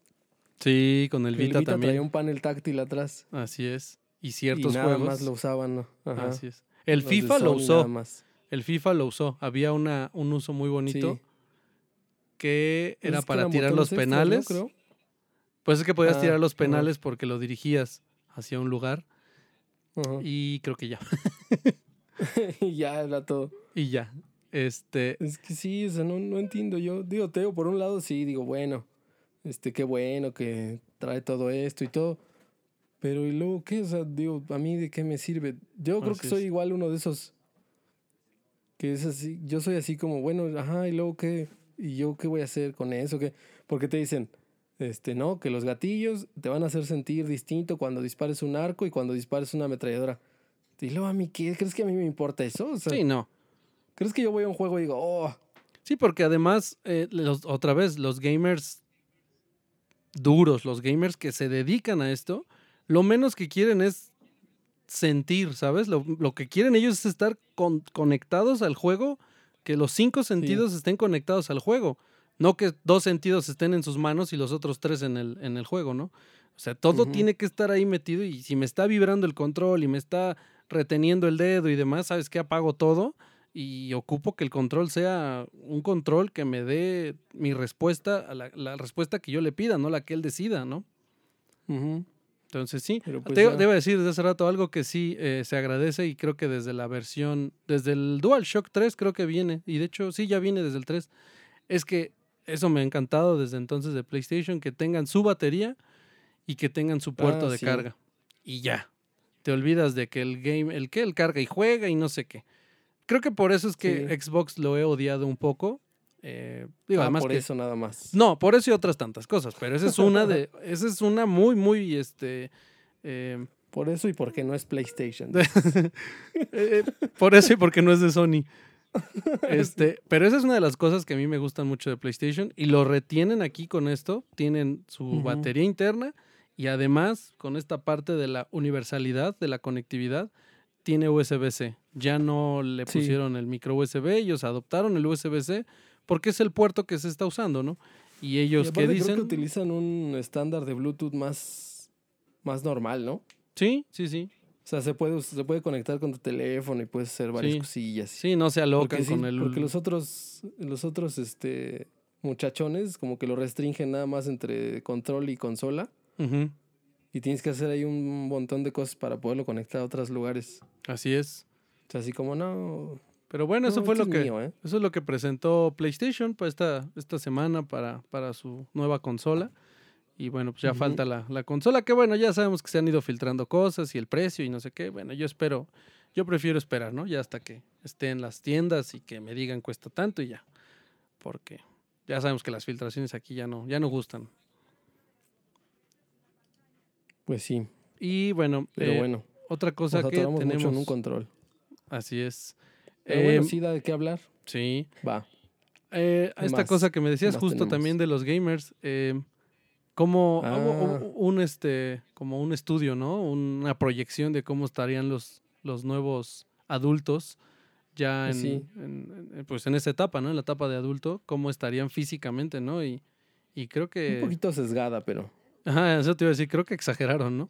Sí, con el Vita, también. traía un panel táctil atrás. Así es. Y Y ciertos nada juegos. más lo usaban, ¿no? Ajá. Así es. El Los FIFA lo usó. nada más. El FIFA lo usó. Había una, un uso muy bonito Sí. que Pues era es para tirar los penales. Creo. Pues es que podías Ah, tirar los penales porque lo dirigías hacia un lugar. Y creo que ya. [laughs] y ya era todo. y ya. Este. Es que sí, o sea, no, no entiendo yo. Digo, Teo, por un lado sí, digo, bueno, este, qué bueno que trae todo esto y todo. Pero ¿y luego qué? O sea, digo, ¿a mí de qué me sirve? Yo creo que soy es. igual uno de esos que es así, yo soy así como, bueno, ajá, ¿y luego qué? ¿Y yo qué voy a hacer con eso? ¿Qué? Porque te dicen, este, no, que los gatillos te van a hacer sentir distinto cuando dispares un arco y cuando dispares una ametralladora. Y luego a mí, ¿qué? ¿Crees que a mí me importa eso? O sea, Sí, no. ¿crees que yo voy a un juego y digo, oh, Sí, porque además, eh, los- otra vez, los gamers duros, los gamers que se dedican a esto, lo menos que quieren es sentir, ¿sabes? Lo, lo que quieren ellos es estar con- conectados al juego, que los cinco sentidos estén conectados al juego, no que dos sentidos estén en sus manos y los otros tres en el, en el juego, ¿no? O sea, todo tiene que estar ahí metido y si me está vibrando el control y me está reteniendo el dedo y demás, ¿sabes qué? Apago todo y ocupo que el control sea un control que me dé mi respuesta, a la, la respuesta que yo le pida, no la que él decida, ¿no? ujú". Entonces sí, Pero pues te, ya. debo decir desde hace rato algo que sí eh, se agradece y creo que desde la versión, desde el DualShock 3 creo que viene, y de hecho sí ya viene desde el 3, es que eso me ha encantado desde entonces de PlayStation, que tengan su batería y que tengan su puerto Ah, de sí. carga. Y ya, te olvidas de que el game, el que él carga y juega y no sé qué. Creo que por eso es que Sí. Xbox lo he odiado un poco. Eh, digo, Ah, además por que- eso nada más. no, por eso y otras tantas cosas, pero esa es una de, [laughs] esa es una muy, muy, este, eh, Por eso y porque no es PlayStation. [laughs] eh, por eso y porque no es de Sony. Este, pero esa es una de las cosas que a mí me gustan mucho de PlayStation y lo retienen aquí con esto, tienen su batería interna y además con esta parte de la universalidad, de la conectividad, tiene USB-C. Ya no le Sí. pusieron el micro USB, ellos adoptaron el USB-C porque es el puerto que se está usando, ¿no? Y Y ellos aparte que creo dicen... que utilizan un estándar de Bluetooth más, más normal, ¿no? Sí, sí, sí. O sea, se puede, se puede conectar con tu teléfono y puedes hacer varias Sí. cosillas. Sí, no se alocan porque, sí, con el... porque los otros, los otros este, muchachones como que lo restringen nada más entre control y consola. Y tienes que hacer ahí un montón de cosas para poderlo conectar a otros lugares. Así es. O sea, así como, no... Pero bueno, eso no, fue esto lo es que... mío, ¿eh? Eso es lo que presentó PlayStation pues, esta, esta semana para, para su nueva consola. Y bueno, pues ya Ujú. falta la, la consola, que bueno, ya sabemos que se han ido filtrando cosas y el precio y no sé qué. Bueno, yo espero, yo prefiero esperar, ¿no? Ya hasta que esté en las tiendas y que me digan cuesta tanto y ya. Porque ya sabemos que las filtraciones aquí ya no, ya no gustan. Pues sí, Y bueno, pero eh, bueno. otra cosa que atoramos mucho en un tenemos. control. Así es. Pero bueno, Em, sí da de qué hablar. sí. Va. Eh, ¿Qué esta más? cosa que me decías justo tenemos? también de los gamers, eh, como Ah. un este, como un estudio, ¿no? Una proyección de cómo estarían los, los nuevos adultos ya en, Sí. en- en- pues en esa etapa, ¿no? En la etapa de adulto, cómo estarían físicamente, ¿no? Y, y creo Un que, poquito sesgada, pero... ajá, eso te iba a decir, creo que exageraron, ¿no?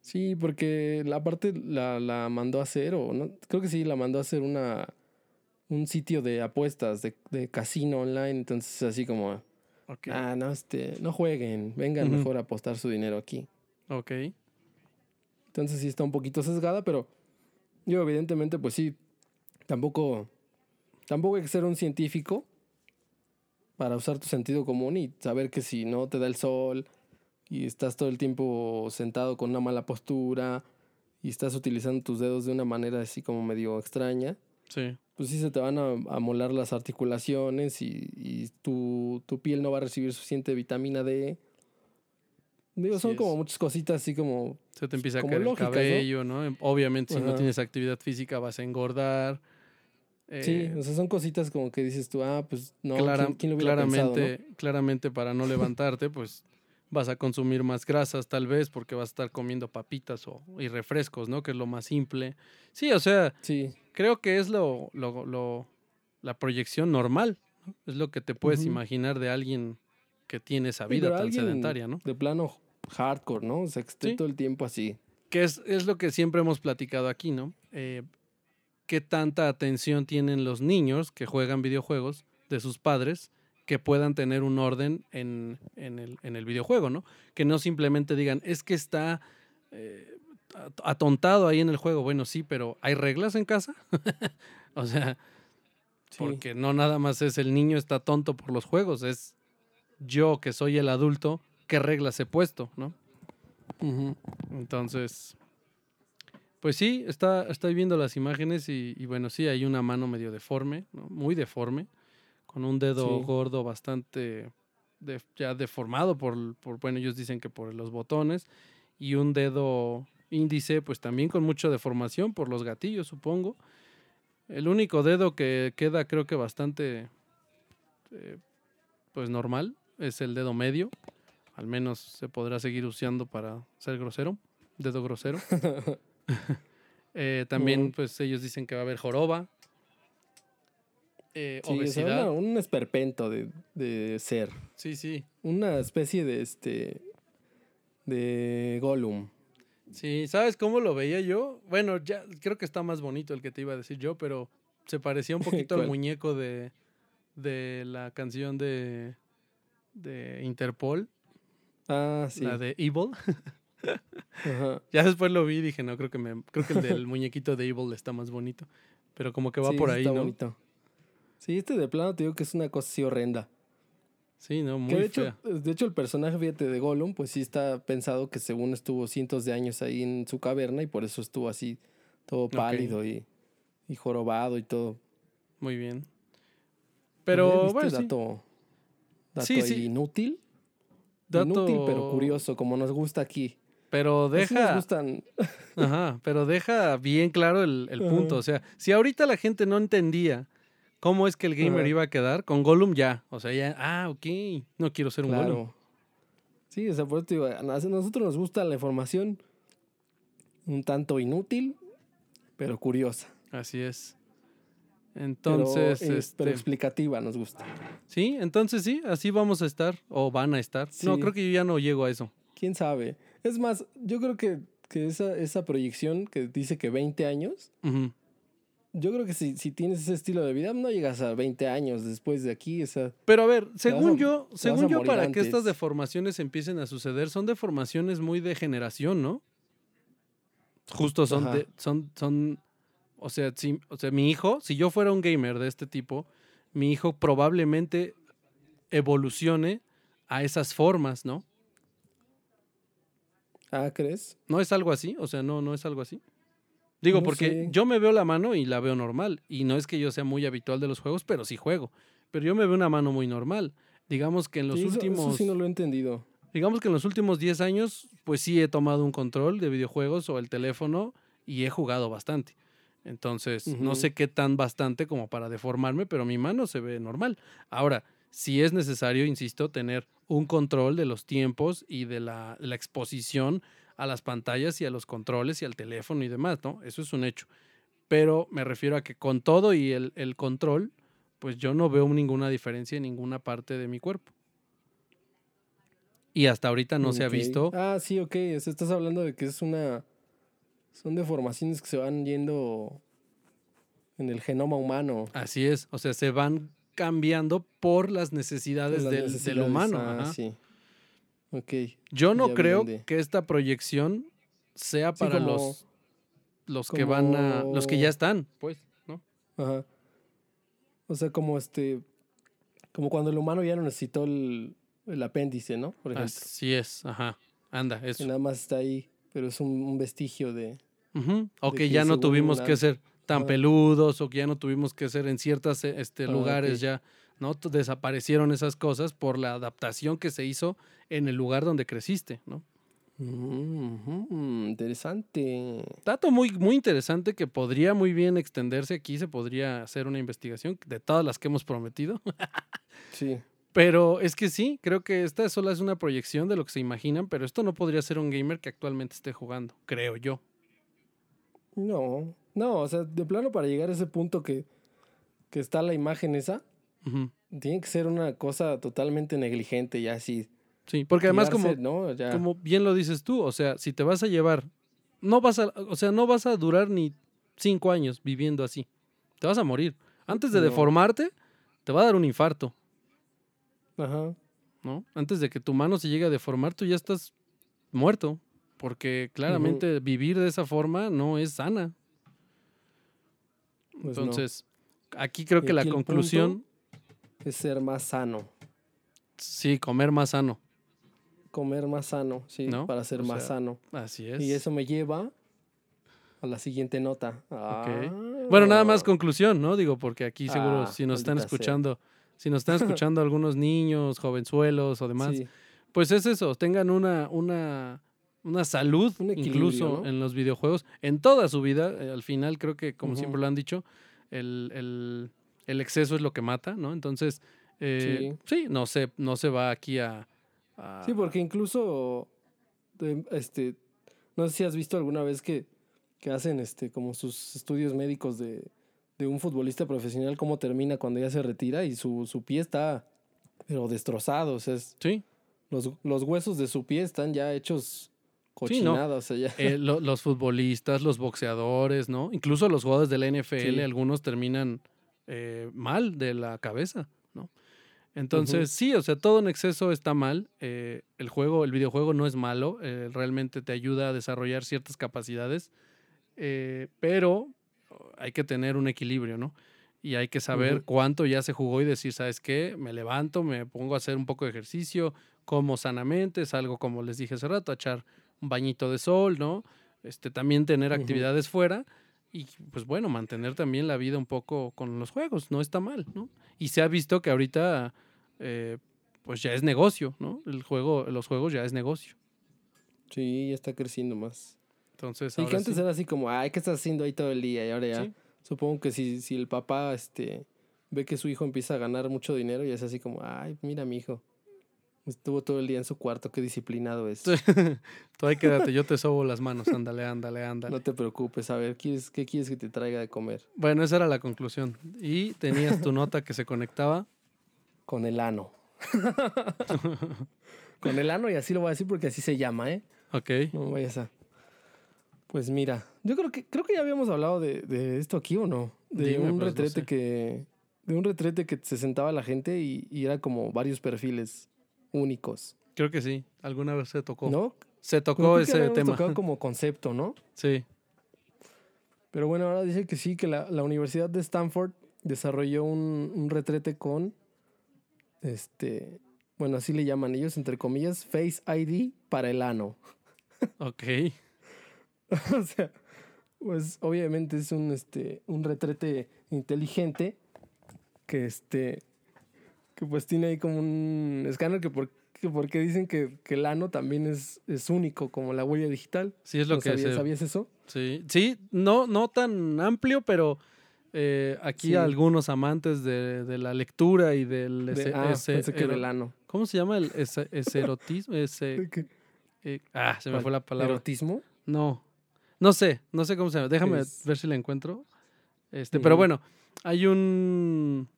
Sí, porque la parte la, la mandó a hacer, o no, creo que sí, la mandó a hacer una un sitio de apuestas, de, de casino online. Entonces, así como, ah, no, este, no jueguen, vengan mejor a apostar su dinero aquí. Ok. Entonces sí está un poquito sesgada, pero yo evidentemente, pues sí, tampoco, tampoco hay que ser un científico para usar tu sentido común y saber que si no te da el sol y estás todo el tiempo sentado con una mala postura y estás utilizando tus dedos de una manera así como medio extraña, Sí. pues sí se te van a, a molar las articulaciones y, y tu, tu piel no va a recibir suficiente vitamina D. Digo, Así son es. como muchas cositas así como... Se te empieza a caer lógicas, el ¿no? cabello, ¿no? Em, Obviamente, si no Ajá. tienes actividad física, vas a engordar. sí, Eh, o sea, son cositas como que dices tú, ah, pues no, ¿quién- clara- ¿quién, lo hubiera claramente, pensado, no? claramente para no levantarte, pues vas a consumir más grasas tal vez porque vas a estar comiendo papitas o, y refrescos, ¿no? Que es lo más simple. Sí, o sea, Sí, creo que es lo, lo, lo- la proyección normal. ¿no? Es lo que te puedes imaginar de alguien que tiene esa vida pero tan sedentaria, ¿no? De plano hardcore, ¿no? O sea, que esté Sí. todo el tiempo así. Que es, es lo que siempre hemos platicado aquí, ¿no? Eh, ¿Qué tanta atención tienen los niños que juegan videojuegos de sus padres que puedan tener un orden en, en el, en el videojuego, ¿no? Que no simplemente digan, es que está eh, at- atontado ahí en el juego. Bueno, sí, pero ¿hay reglas en casa? [laughs] o sea, Sí. porque no nada más es el niño está tonto por los juegos, es yo que soy el adulto, qué reglas he puesto, ¿no? Entonces, pues sí, está, estoy viendo las imágenes y, y bueno, sí, hay una mano medio deforme, ¿no? muy deforme, con un dedo Sí. gordo bastante de- ya deformado por, por, bueno, ellos dicen que por los botones, y un dedo índice, pues también con mucha deformación por los gatillos, supongo. El único dedo que queda creo que bastante, eh, pues normal, es el dedo medio. Al menos se podrá seguir usando para ser grosero, dedo grosero. [laughs] [laughs] Eh, también, Ujú. pues ellos dicen que va a haber joroba, eh, Sí, o sea, obesidad. una- un esperpento de, de ser. Sí, sí. Una especie de este. de Gollum. Sí, ¿sabes cómo lo veía yo? Bueno, ya creo que está más bonito el que te iba a decir yo, pero se parecía un [laughs] poquito al muñeco de, de la canción de, de Interpol, Ah, sí. la de Evil. [laughs] Ajá. Ya después lo vi y dije, no, creo que me, creo que el del [laughs] muñequito de Evil está más bonito. Pero como que va Sí, por ahí, está ¿no? bonito. Sí, este de plano te digo que es una cosa así horrenda. Sí, no, Que muy de hecho, fea. de hecho, el personaje, fíjate, de Gollum, pues sí está pensado que según estuvo cientos de años ahí en su caverna y por eso estuvo así todo pálido y, y jorobado y todo. Muy bien. Pero ¿Viste bueno, dato, dato Sí, ahí sí. inútil. Dato- Inútil, pero curioso, como nos gusta aquí. Pero deja, gustan. ajá, pero deja bien claro el, el punto. O sea, si ahorita la gente no entendía cómo es que el gamer iba a quedar, con Gollum ya. O sea, ya, ah, ok, no quiero ser un Gollum. Sí, o sea, por eso te digo, a nos- a nosotros nos gusta la información un tanto inútil, pero curiosa. Así es. Pero, Entonces, eh, este, pero explicativa nos gusta. sí, entonces sí, así vamos a estar, o van a estar. No, creo que yo ya no llego a eso. ¿Quién sabe? Es más, yo creo que, que esa, esa proyección que dice que 20 años. Yo creo que si, si tienes ese estilo de vida, no llegas a 20 años después de aquí. Esa, Pero a ver, según a- yo, según yo, para que estas deformaciones empiecen a suceder, son deformaciones muy de generación, ¿no? Justo son de, son, son, o sea, si, o sea, mi hijo, si yo fuera un gamer de este tipo, mi hijo probablemente evolucione a esas formas, ¿no? ah, ¿crees? ¿No es algo así? O sea, no, no es algo así. Digo, No porque sé. yo me veo la mano y la veo normal. Y no es que yo sea muy habitual de los juegos, pero sí juego. Pero yo me veo una mano muy normal. Digamos que en los Sí, eso- últimos. Eso sí no lo he entendido. Digamos que en los últimos 10 años, pues sí he tomado un control de videojuegos o el teléfono y he jugado bastante. Entonces, no sé qué tan bastante como para deformarme, pero mi mano se ve normal. Ahora, sí es necesario, insisto, tener un control de los tiempos y de la, la exposición a las pantallas y a los controles y al teléfono y demás, ¿no? Eso es un hecho. Pero me refiero a que con todo y el, el control, pues yo no veo ninguna diferencia en ninguna parte de mi cuerpo. Y hasta ahorita no se ha visto. Ah, sí, ok. estás hablando de que es una. Son deformaciones que se van yendo en el genoma humano. Así es. O sea, se van cambiando por las necesidades, las del, humano. Ah, ajá. sí. Ok. Yo no creo que esta proyección sea Sí, para como- los, los que van a. los que ya están, pues, ¿no? Ajá. O sea, como este. Como cuando el humano ya no necesitó el, el apéndice, ¿no? Por ejemplo. Así es, ajá. Anda, Que eso. nada más está ahí, pero es un, un vestigio de. Ujú. O que que ya no tuvimos una- que ser tan peludos, o que ya no tuvimos que ser en ciertos este, Ah, lugares ya, ¿no? Desaparecieron esas cosas por la adaptación que se hizo en el lugar donde creciste, ¿no? Mm, interesante. Dato muy, muy interesante que podría muy bien extenderse aquí, se podría hacer una investigación de todas las que hemos prometido. [laughs] Sí. Pero es que sí, creo que esta solo es una proyección de lo que se imaginan, pero esto no podría ser un gamer que actualmente esté jugando, creo yo. No, no, o sea, de plano para llegar a ese punto que, que está la imagen esa, Ujú. tiene que ser una cosa totalmente negligente ya así. Sí, porque además como, ¿no? Ya. como bien lo dices tú, o sea, si te vas a llevar, no vas a, o sea, no vas a durar ni cinco años viviendo así. Te vas a morir. Antes de No. deformarte, te va a dar un infarto, Ajá. ¿no? Antes de que tu mano se llegue a deformar, tú ya estás muerto. Porque claramente vivir de esa forma no es sana. Pues no. Entonces, aquí creo que la aquí conclusión, Es ser más sano. sí, comer más sano. Comer más sano, sí, ¿No? para ser O más sea, sano. Así es. Y eso me lleva a la siguiente nota. Bueno, nada más Ah. conclusión, ¿no? Digo, porque aquí seguro Ah, si nos están sea. escuchando, si nos están escuchando [laughs] algunos niños, jovenzuelos o demás, Sí, pues es eso, tengan una, una, una salud Un incluso ¿no? en los videojuegos, en toda su vida. eh, al final creo que, como siempre lo han dicho, el, el- el exceso es lo que mata, ¿no? Entonces, eh, sí. no se, no se va aquí a... a- Sí, porque incluso, este, no sé si has visto alguna vez que, que hacen este, como sus estudios médicos de, de un futbolista profesional, cómo termina cuando ya se retira y su, su pie está, pero destrozado, o sea, es- Sí, los, los huesos de su pie están ya hechos Sí, no. cochinadas, o sea, ya. eh, lo- los futbolistas, los boxeadores, ¿no? Incluso los jugadores de la NFL, Sí. algunos terminan eh, mal de la cabeza, ¿no? Entonces, sí, o sea, todo en exceso está mal. eh, el juego, el videojuego no es malo, eh, realmente te ayuda a desarrollar ciertas capacidades, pero hay que tener un equilibrio, ¿no? Y hay que saber cuánto ya se jugó y decir, ¿sabes qué? Me levanto, me pongo a hacer un poco de ejercicio, como sanamente, salgo, como les dije hace rato, a echar un bañito de sol, ¿no? Este, también tener actividades fuera y, pues bueno, mantener también la vida un poco con los juegos, no está mal, ¿no? Y se ha visto que ahorita, eh, pues ya es negocio, ¿no? El juego, los juegos ya es negocio. Sí, ya está creciendo más. Entonces, ahora que antes sí. era así como, ay, ¿qué estás haciendo ahí todo el día? Y ahora ya, Sí. supongo que si, si el papá este, ve que su hijo empieza a ganar mucho dinero y es así como, ay, mira mi hijo, estuvo todo el día en su cuarto, qué disciplinado es. [laughs] Tú ahí quédate, yo te sobo las manos, ándale, ándale, ándale. No te preocupes, a ver, ¿quieres, ¿qué quieres que te traiga de comer? Bueno, esa era la conclusión. Y tenías tu nota que se conectaba. Con el ano. [laughs] Con el ano, y así lo voy a decir porque así se llama, ¿eh? Ok. No vayas a. Pues mira, yo creo que creo que ya habíamos hablado de, de esto aquí o no. De Dime, un pues, no retrete sé. que. De un retrete que se sentaba la gente y, y era como varios perfiles únicos. Creo que sí. Alguna vez se tocó. ¿No? Se tocó ese tema. tocado como concepto, ¿no? Sí. Pero bueno, ahora dice que sí, que la, la Universidad de Stanford desarrolló un, un retrete con. Este. Bueno, así le llaman ellos, entre comillas, Face ID para el ano. [laughs] Ok. o sea, pues obviamente es un, este, un retrete inteligente que, este, que pues tiene ahí como un escáner que, por, que porque dicen que, que el ano también es, es único, como la huella digital. Sí, es lo ¿No que sabías, se- ¿Sabías eso? Sí, sí, no, no tan amplio, pero eh, aquí Sí. algunos amantes de, de la lectura y del De- ese- ah, ese- pensé que ero- del ano. ¿Cómo se llama el ese- eserotismo? Ese, [laughs] eh, ah, se me fue la palabra. ¿Erotismo? No, no sé, no sé cómo se llama. Déjame Es- ver si la encuentro. Este, pero bueno, hay un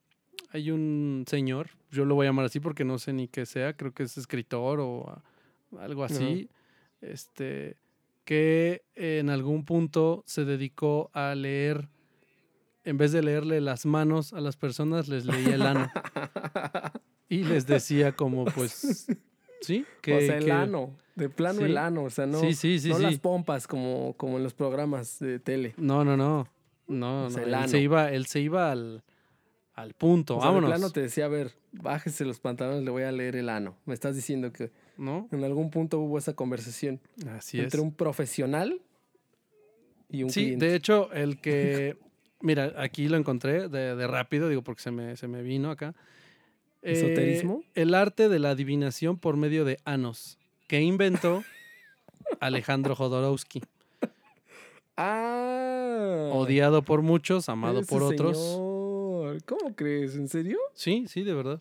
hay un señor, yo lo voy a llamar así porque no sé ni qué sea, creo que es escritor o algo así, este, que en algún punto se dedicó a leer, en vez de leerle las manos a las personas, les leía el ano [laughs] y les decía como, pues, sí, que, [laughs] o sea, el que- ano. De plano Sí. el ano. O sea, no, sí, sí, sí, no las pompas como, como en los programas de tele. No, no, no. No, O sea, no, el él se iba, él se iba al, al punto. O sea, de Vámonos. plano te decía, a ver, bájese los pantalones, le voy a leer el ano. Me estás diciendo que ¿No? en algún punto hubo esa conversación Así es. entre un profesional y un Sí, cliente. de hecho, el que. [laughs] Mira, aquí lo encontré de, de rápido, digo, porque se me, se me vino acá. Eh, ¿Esoterismo? el arte de la adivinación por medio de anos, que inventó [laughs] Alejandro Jodorowsky. Ah. Odiado por muchos, amado por otros. señor. ¿Cómo crees? ¿En serio? Sí, sí, de verdad.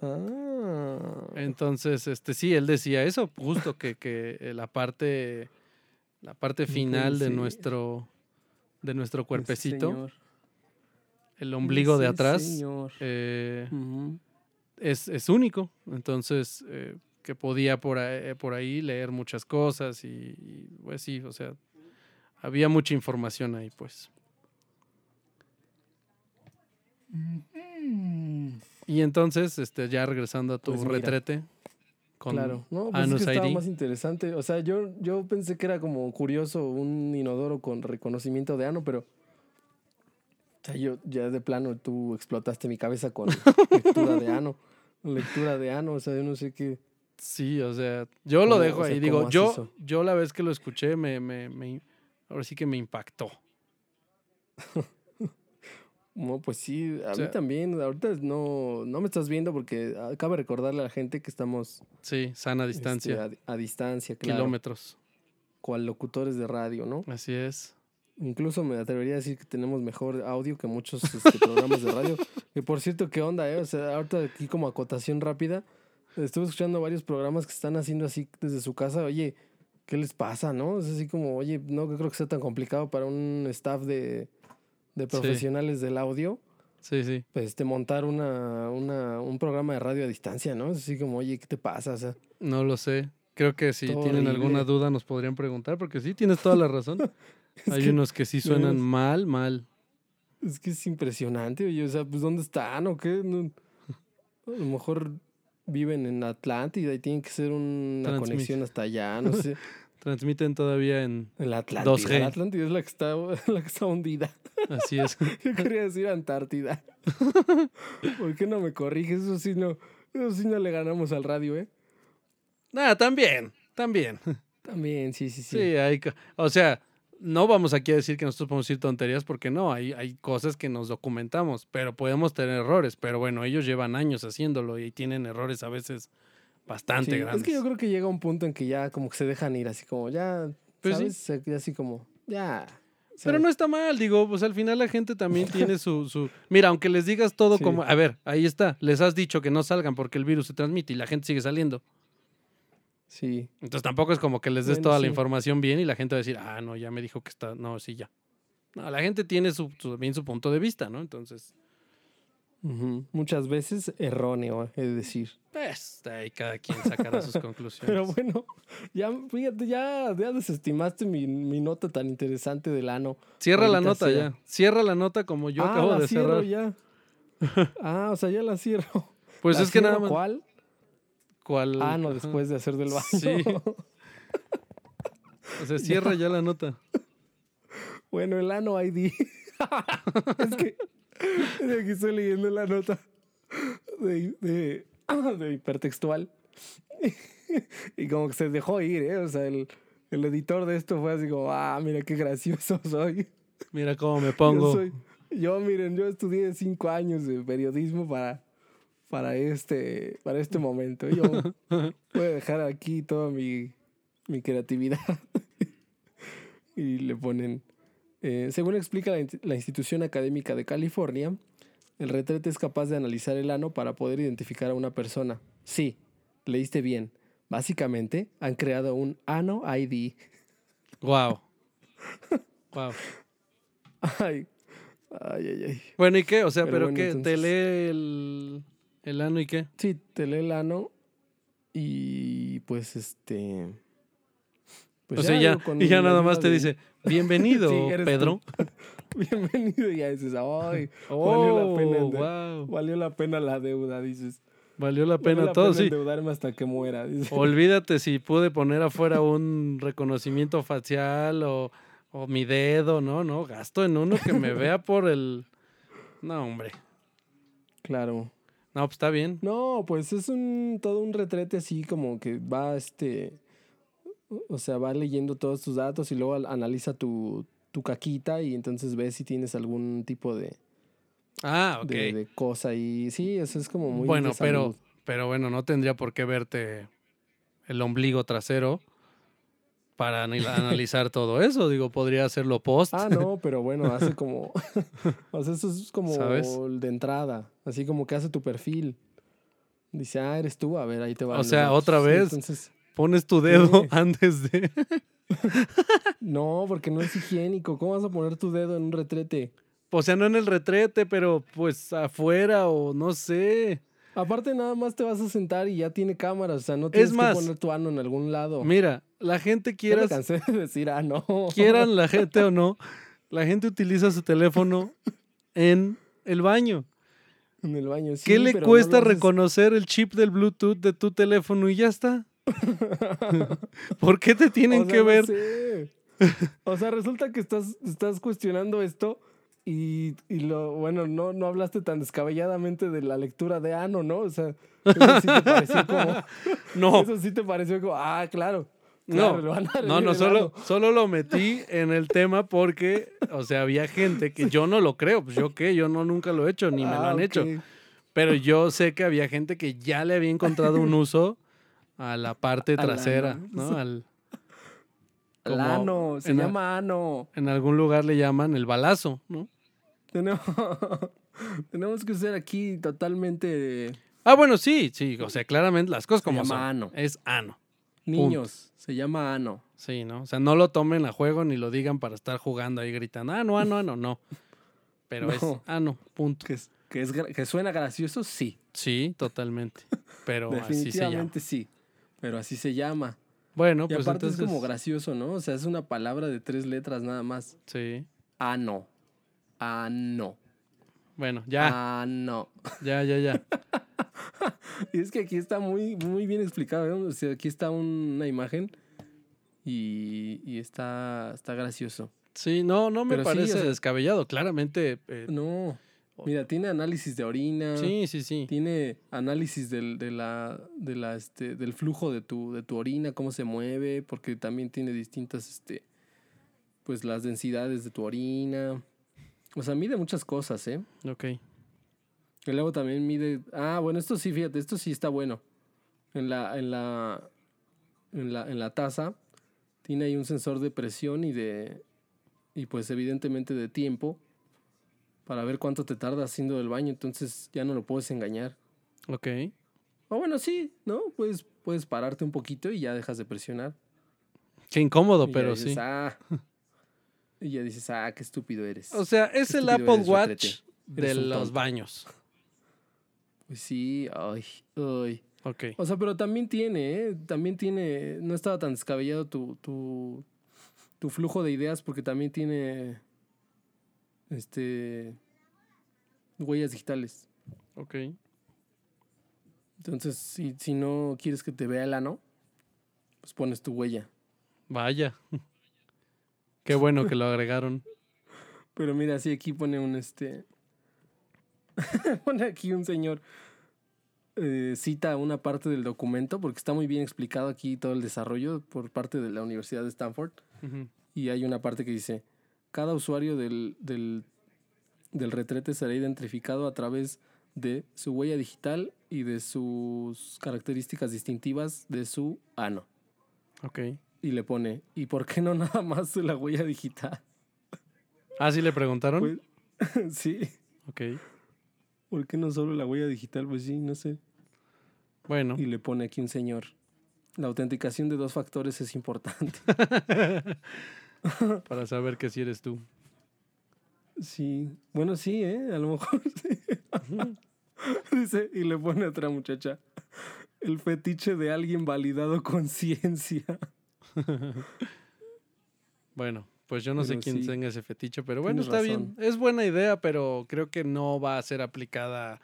Ah. Entonces, este sí, él decía eso, justo que, que eh, la parte la parte final de nuestro de nuestro Ese cuerpecito, el ombligo de atrás, eh, Ujú. es, es único. Entonces, eh, que podía por ahí, por ahí leer muchas cosas y, y, pues sí, o sea, había mucha información ahí, pues. Y entonces, este, ya regresando a tu Pues retrete con Claro, no, pues es Anus estaba ID. más interesante. O sea, yo, yo pensé que era como curioso un inodoro con reconocimiento de ano, pero. O sea, yo ya de plano tú explotaste mi cabeza con [laughs] lectura de ano. Lectura de ano, o sea, yo no sé qué. Sí, o sea, yo lo ¿Cómo- dejo o sea, ahí. Digo, yo, eso? yo la vez que lo escuché, me, me, me- ahora sí que me impactó. [laughs] No, pues sí, a O sea- mí también. Ahorita no, no me estás viendo porque acaba de recordarle a la gente que estamos Sí, sana distancia, este, a, a distancia, claro. kilómetros. Cual locutores de radio, ¿no? Así es. Incluso me atrevería a decir que tenemos mejor audio que muchos este, programas de radio. [laughs] Y por cierto, ¿qué onda, eh? O sea, ahorita aquí como acotación rápida, estuve escuchando varios programas que están haciendo así desde su casa. Oye, ¿qué les pasa, no? Es así como, oye, no creo que sea tan complicado para un staff de, de profesionales del audio, Sí, sí. pues, este, montar una, una, un programa de radio a distancia, ¿no? Es así como, oye, ¿qué te pasa? O sea, No lo sé. Creo que si Todo tienen alguna duda nos podrían preguntar, porque sí, tienes toda la razón. [laughs] Hay que- unos que sí suenan mal, mal. Es que es impresionante, oye, o sea, pues ¿dónde están o qué? No- a lo mejor viven en Atlántida y tienen que ser una conexión hasta allá, no sé. [laughs] Transmiten todavía en... La Atlántida. 2G. La Atlántida es la que está, [laughs] la que está hundida. Así es. [laughs] Yo quería decir Antártida. [laughs] ¿Por qué no me corriges? Eso sí no, eso sí no le ganamos al radio, ¿eh? Nada, también, también. También, sí, sí, sí. Sí, hay... O sea, no vamos aquí a decir que nosotros podemos decir tonterías porque no, hay, hay cosas que nos documentamos, pero podemos tener errores. Pero bueno, ellos llevan años haciéndolo y tienen errores a veces bastante Sí, grandes. Es que yo creo que llega un punto en que ya como que se dejan ir, así como ya, Pues sí. Así como, ya. Pero no está mal, digo, pues al final la gente también tiene su, su... Mira, aunque les digas todo Sí. como... A ver, ahí está, les has dicho que no salgan porque el virus se transmite y la gente sigue saliendo. Sí. Entonces tampoco es como que les des Bueno, toda la información bien y la gente va a decir, ah, no, ya me dijo que está... No, sí, ya. No, la gente tiene su, su- bien su punto de vista, ¿no? Entonces, Muchas veces erróneo, es decir. pues, de ahí cada quien sacará sus [laughs] conclusiones. Pero bueno, ya, fíjate, ya, ya desestimaste mi, mi nota tan interesante del ano. Cierra la nota sea. ya. Cierra la nota como yo ah, acabo la de cierro cerrar. ya. [laughs] Ah, o sea, ya la cierro. Pues ¿La es que nada más... ¿Cuál? ¿Cuál? Ah, no, después de hacer del baño. Sí. [laughs] O sea, cierra ya la nota. bueno, el ano ID. es que de aquí estoy leyendo la nota de, de, [clears throat] de hipertextual. y como que se dejó ir, ¿eh? O sea, el, el editor de esto fue así como, ah, mira qué gracioso soy. Mira cómo me Yo, pongo. soy- yo, miren, yo estudié cinco años de periodismo para, para, este, para este momento. Yo [laughs] voy a dejar aquí toda mi, mi creatividad. [laughs] y le ponen, eh, según explica la, in- la institución académica de California, el retrete es capaz de analizar el ano para poder identificar a una persona. Sí, leíste bien. Básicamente, han creado un ano ID. Wow. Wow. Ay, ay, ay, ay. Bueno, ¿y qué? O sea, Pero ¿pero, bueno, qué? ¿Te lee el, el ano y qué? Sí, te lee el ano y pues este... pues o sea, ya, y ya nada más te de- dice, bienvenido, [laughs] Sí, Pedro. [laughs] Bienvenido y ya dices, ay, Oh, valió la pena wow. valió la pena la deuda, dices. Valió la Valió pena la todo, pena sí. endeudarme hasta que muera. dices. Olvídate si pude poner afuera un reconocimiento facial o, o mi dedo, no, no, gasto en uno que me vea por el... No, hombre. Claro. No, pues está bien. No, pues es un todo un retrete así como que va este o sea, va leyendo todos tus datos y luego al- analiza tu, tu caquita y entonces ves si tienes algún tipo de, Ah, ok. de, de cosa y sí, eso es como muy bueno, pero, pero bueno, no tendría por qué verte el ombligo trasero para anal- [laughs] analizar todo eso. Digo, podría hacerlo post. Ah, no, [laughs] pero bueno, hace como. [laughs] o sea, eso es como de entrada. Así como que hace tu perfil. Dice, ah, eres tú, a ver, ahí te va. O sea, otra vez. Entonces, Pones tu dedo Sí. [laughs] antes de. no, porque no es higiénico. ¿Cómo vas a poner tu dedo en un retrete? O sea, no en el retrete, pero pues afuera o no sé. Aparte, nada más te vas a sentar y ya tiene cámaras. O sea, no tienes más, que poner tu ano en algún lado. Mira, la gente quiera, me cansé de decir, ah, no. quieran la [laughs] gente o no, la gente utiliza su teléfono en el baño. En el baño. ¿Qué sí, le pero no cuesta reconocer el chip del Bluetooth de tu teléfono y ya está? [laughs] ¿Por qué te tienen O sea, que no ver? sé. O sea, resulta que estás, estás cuestionando esto y, y lo, bueno, no, no hablaste tan descabelladamente de la lectura de Ano, ¿no? O sea, eso sí te pareció como. [laughs] No, Eso sí te pareció como, ah, claro. no, claro, no, no, solo, solo lo metí en el tema porque, o sea, había gente que yo no lo creo, pues yo qué, yo no nunca lo he hecho, ni me lo Ah, han hecho. Pero yo sé que había gente que ya le había encontrado un uso a la parte Al trasera, ano. ¿no? [laughs] Al, como ano, se llama ano. en algún lugar le llaman el balazo, ¿no? Tenemos, [laughs] tenemos que ser aquí totalmente Ah, bueno, sí, sí, o sea, claramente las cosas Se como llama son. ano. Es ano, niños. Se llama ano. sí, ¿no? O sea, no lo tomen a juego ni lo digan para estar jugando ahí gritando, ah, no, ano, ano, no. Pero [laughs] es No. ano, punto. Que, es, que, es, gra- que suena gracioso, sí. Sí, totalmente. Pero así se llama. Definitivamente sí. Pero así se llama. Bueno, Y pues aparte entonces. es como gracioso, ¿no? O sea, es una palabra de tres letras nada más. Sí. Ano. Ano. Bueno, ya, Ano. [laughs] ya, ya, ya. Y es que aquí está muy, muy bien explicado. ¿no? O sea, aquí está un- una imagen y, y está, está gracioso. Sí, no, no me Pero sí, parece o sea- descabellado. Claramente. eh, No. Mira, tiene análisis de orina. sí, sí, sí. Tiene análisis del, de la, de la, este, del flujo de tu, de tu orina, cómo se mueve, porque también tiene distintas, este, pues las densidades de tu orina. O sea, mide muchas cosas, ¿eh? Ok. Y luego también mide. Ah, bueno, esto sí, fíjate, esto sí está bueno. En la, en la, en la, en la taza tiene ahí un sensor de presión y de. Y pues evidentemente de tiempo. Para ver cuánto te tarda haciendo el baño. Entonces ya no lo puedes engañar. Ok. O bueno, sí, ¿no? Puedes, puedes pararte un poquito y ya dejas de presionar. Qué incómodo, Y pero dices, sí. "Ah". Y ya dices, ah, qué estúpido eres. O sea, es el Apple eres, Watch de los baños. Pues sí, ay, ay. Ok. O sea, pero también tiene, ¿eh? También tiene. No estaba tan descabellado tu, tu, tu flujo de ideas porque también tiene. Este. Huellas digitales. Ok. Entonces, si, si no quieres que te vea el ano, pues pones tu huella. Vaya. [laughs] Qué bueno que lo agregaron. [laughs] Pero mira, sí, aquí pone un este. [laughs] pone aquí un señor. eh, cita una parte del documento porque está muy bien explicado aquí todo el desarrollo por parte de la Universidad de Stanford. Y hay una parte que dice: Cada usuario del, del, del retrete será identificado a través de su huella digital y de sus características distintivas de su ano. Ok. Y le pone: ¿Y por qué no nada más la huella digital? Ah, sí le preguntaron. Pues, [laughs] sí. ok. ¿Por qué no solo la huella digital? Pues sí, no sé. Bueno. Y le pone aquí un señor. La autenticación de dos factores es importante. [laughs] [laughs] Para saber que si eres tú. Sí. Bueno, sí, ¿eh? A lo mejor [laughs] sí. Dice, y le pone otra muchacha. El fetiche de alguien validado con [laughs] ciencia. Bueno, pues yo no sé quién sí. tenga ese fetiche, pero bueno, Tienes está razón. bien. Es buena idea, pero creo que no va a ser aplicada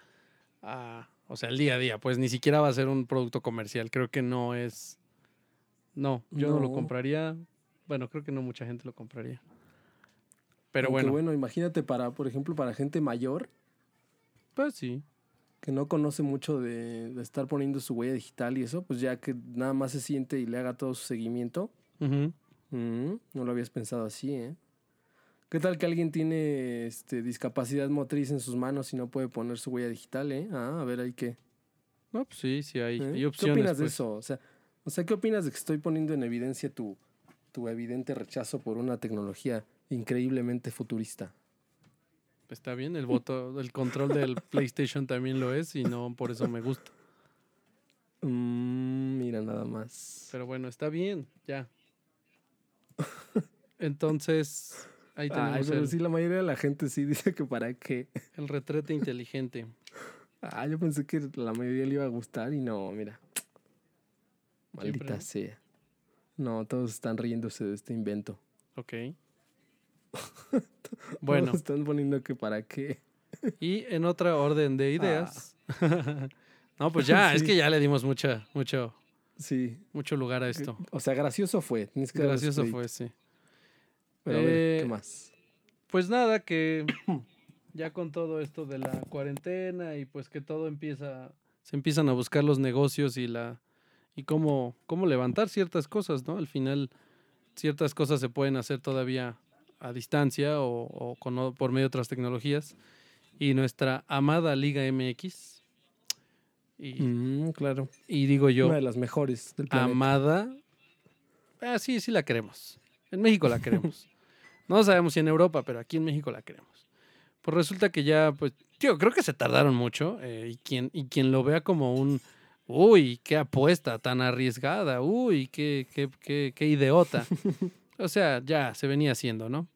a, o sea, el día a día. Pues ni siquiera va a ser un producto comercial. Creo que no es. No, yo no, lo compraría. Bueno, creo que no mucha gente lo compraría. Pero Aunque bueno, bueno, imagínate para, por ejemplo, para gente mayor pues sí. que no conoce mucho de, de estar poniendo su huella digital y eso, pues ya que nada más se siente y le haga todo su seguimiento. Mm, no lo habías pensado así, ¿eh? ¿Qué tal que alguien tiene este, discapacidad motriz en sus manos y no puede poner su huella digital, eh? Ah, a ver, ahí qué. No, pues sí, sí hay, ¿eh? hay ¿Qué opciones. opinas de pues. eso? O sea, O sea, ¿qué opinas de que estoy poniendo en evidencia tu, tu evidente rechazo por una tecnología increíblemente futurista? Está bien, el voto, el control del [laughs] PlayStation también lo es y no por eso me gusta. Mm, mira, nada más. Pero bueno, está bien, ya. Entonces, ahí tenemos Ay, pero el, sí, la mayoría de la gente sí dice que para qué. el retrete inteligente. Ah, yo pensé que la mayoría le iba a gustar y no, mira. Maldita Siempre. sea. No, todos están riéndose de este invento. Ok. [laughs] Bueno, Todos están poniendo que para qué. y en otra orden de ideas. [laughs] no, pues ya, [laughs] es que ya le dimos mucha, mucho, Sí. mucho lugar a esto. O sea, gracioso fue. tienes que darles Gracioso fue, sí. Pero a ver, Eh, ¿qué más? Pues nada, que [coughs] ya con todo esto de la cuarentena y pues que todo empieza, se empiezan a buscar los negocios y la y cómo, cómo levantar ciertas cosas, ¿no? Al final ciertas cosas se pueden hacer todavía a distancia o, o con, por medio de otras tecnologías. Y nuestra amada Liga MX, y, Mm, claro. y digo yo, Una de las mejores del planeta. amada. Ah, sí, sí la queremos. En México la queremos. [laughs] no sabemos si en Europa, pero aquí en México la queremos. Pues resulta que ya, pues, tío, creo que se tardaron mucho. eh, y, quien, y quien lo vea como un, uy, qué apuesta tan arriesgada, uy, qué, qué, qué, qué idiota. [laughs] o sea, ya se venía haciendo, ¿no?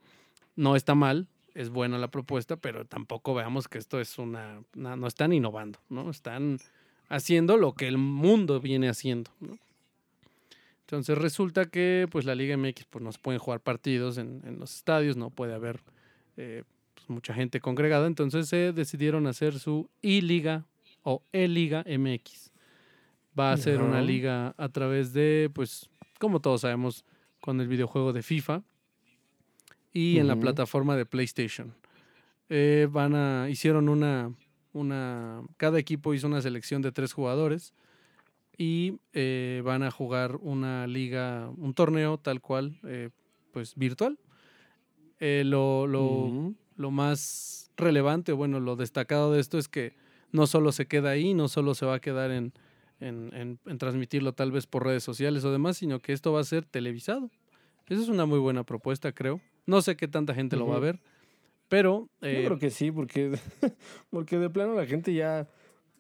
No está mal, es buena la propuesta, pero tampoco veamos que esto es una, una- no están innovando, ¿no? Están haciendo lo que el mundo viene haciendo, ¿no? Entonces resulta que pues la Liga MX pues no se pueden jugar partidos en, en los estadios, no puede haber eh, pues, mucha gente congregada, entonces se decidieron hacer su I-Liga o E-Liga MX. Va a ser una liga a través de, pues, como todos sabemos, con el videojuego de FIFA y en la plataforma de PlayStation. Eh, van a, hicieron una, una, cada equipo hizo una selección de tres jugadores y eh, van a jugar una liga, un torneo tal cual, eh, pues virtual. Lo, lo, lo más relevante, bueno, lo destacado de esto es que no solo se queda ahí, no solo se va a quedar en, en, en- en transmitirlo tal vez por redes sociales o demás, sino que esto va a ser televisado. Esa es una muy buena propuesta, creo. No sé qué tanta gente lo va a ver, pero Yo eh, creo que sí, porque, [laughs] porque de plano la gente ya,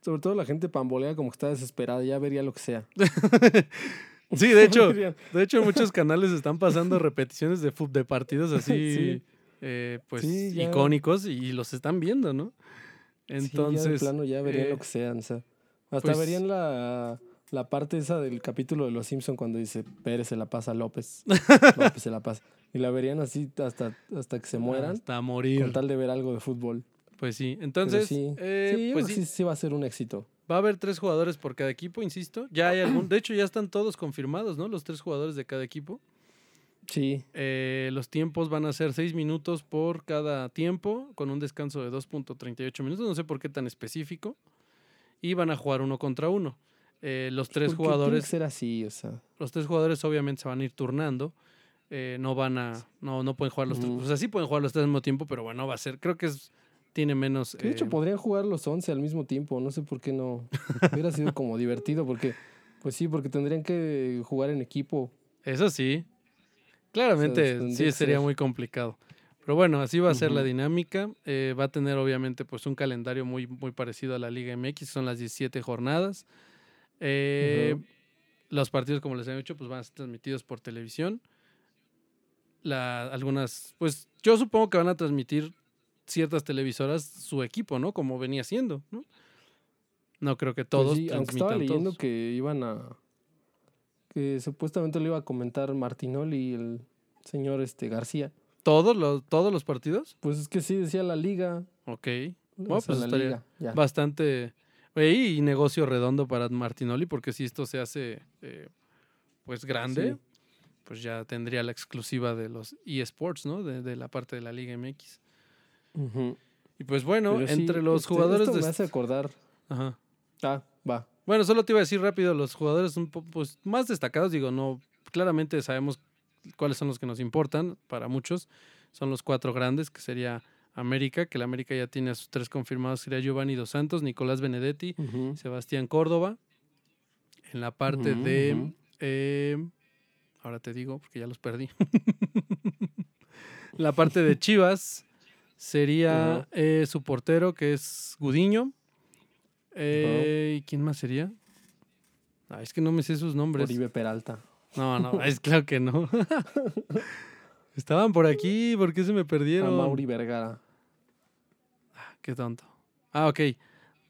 sobre todo la gente pambolea como que está desesperada, ya vería lo que sea. [laughs] sí, de hecho, [laughs] de hecho muchos canales están pasando repeticiones de, de partidos así, Sí. eh, pues Sí, icónicos y los están viendo, ¿no? Sí, ya de Entonces, plano ya verían eh, lo que sea. o sea, hasta pues- verían la, la parte esa del capítulo de Los Simpson cuando dice Pérez se la pasa a López. [laughs] López se la pasa. Y la verían así hasta, hasta que se mueran hasta morir. con tal de ver algo de fútbol. Pues sí, entonces, sí, eh, sí, pues sí, sí va a ser un éxito. va a haber tres jugadores por cada equipo, insisto. Ya hay algún, de hecho ya están todos confirmados, ¿no? Los tres jugadores de cada equipo. Sí. Eh, los tiempos van a ser seis minutos por cada tiempo, con un descanso de 2.38 minutos, no sé por qué tan específico. Y van a jugar uno contra uno. Eh, los tres Porque tiene que jugadores, ser así, o sea. los tres jugadores obviamente se van a ir turnando. eh, no van a, no, no pueden jugar los tres, o sea, sí pueden jugar los tres al mismo tiempo, pero bueno, va a ser, creo que es, tiene menos. Que de hecho eh, podrían jugar los 11 al mismo tiempo, no sé por qué no. [laughs] Hubiera sido como divertido porque, pues sí, porque tendrían que jugar en equipo. Eso sí. Claramente sí sería ser. muy complicado. Pero bueno, así va a ser la dinámica. eh, va a tener obviamente pues un calendario muy, muy parecido a la Liga MX. Son las 17 jornadas. Eh. Los partidos, como les he dicho, pues van a ser transmitidos por televisión. La, algunas, pues yo supongo que van a transmitir ciertas televisoras su equipo, ¿no? Como venía siendo, ¿no? No creo que Pues todos sí, aunque estaba leyendo todos. que iban a. que supuestamente lo iba a comentar Martinoli y el señor este García. ¿Todos los, ¿Todos los partidos? Pues es que sí decía la liga. Ok. Bueno, pues la liga. Ya. bastante y negocio redondo para Martinoli, porque si esto se hace eh, pues grande, Sí. pues ya tendría la exclusiva de los eSports, ¿no? De, de la parte de la Liga MX. Ujú. Y pues bueno, Pero sí, entre los este, jugadores esto me hace acordar. Ajá. Ah, va. Bueno, solo te iba a decir rápido, los jugadores un poco pues, más destacados, digo, no, claramente sabemos cuáles son los que nos importan para muchos. Son los cuatro grandes, que sería América, que la América ya tiene a sus tres confirmados, sería Giovanni Dos Santos, Nicolás Benedetti. Sebastián Córdoba. En la parte de. Eh, ahora te digo, porque ya los perdí. [laughs] la parte de Chivas sería eh, su portero, que es Gudiño. Eh, ¿Y quién más sería? Ah, es que no me sé sus nombres. Oribe Peralta. No, no, es claro que no. [laughs] Estaban por aquí, ¿por qué se me A perdieron? Mauri Vergara. Qué tonto. Ah, ok.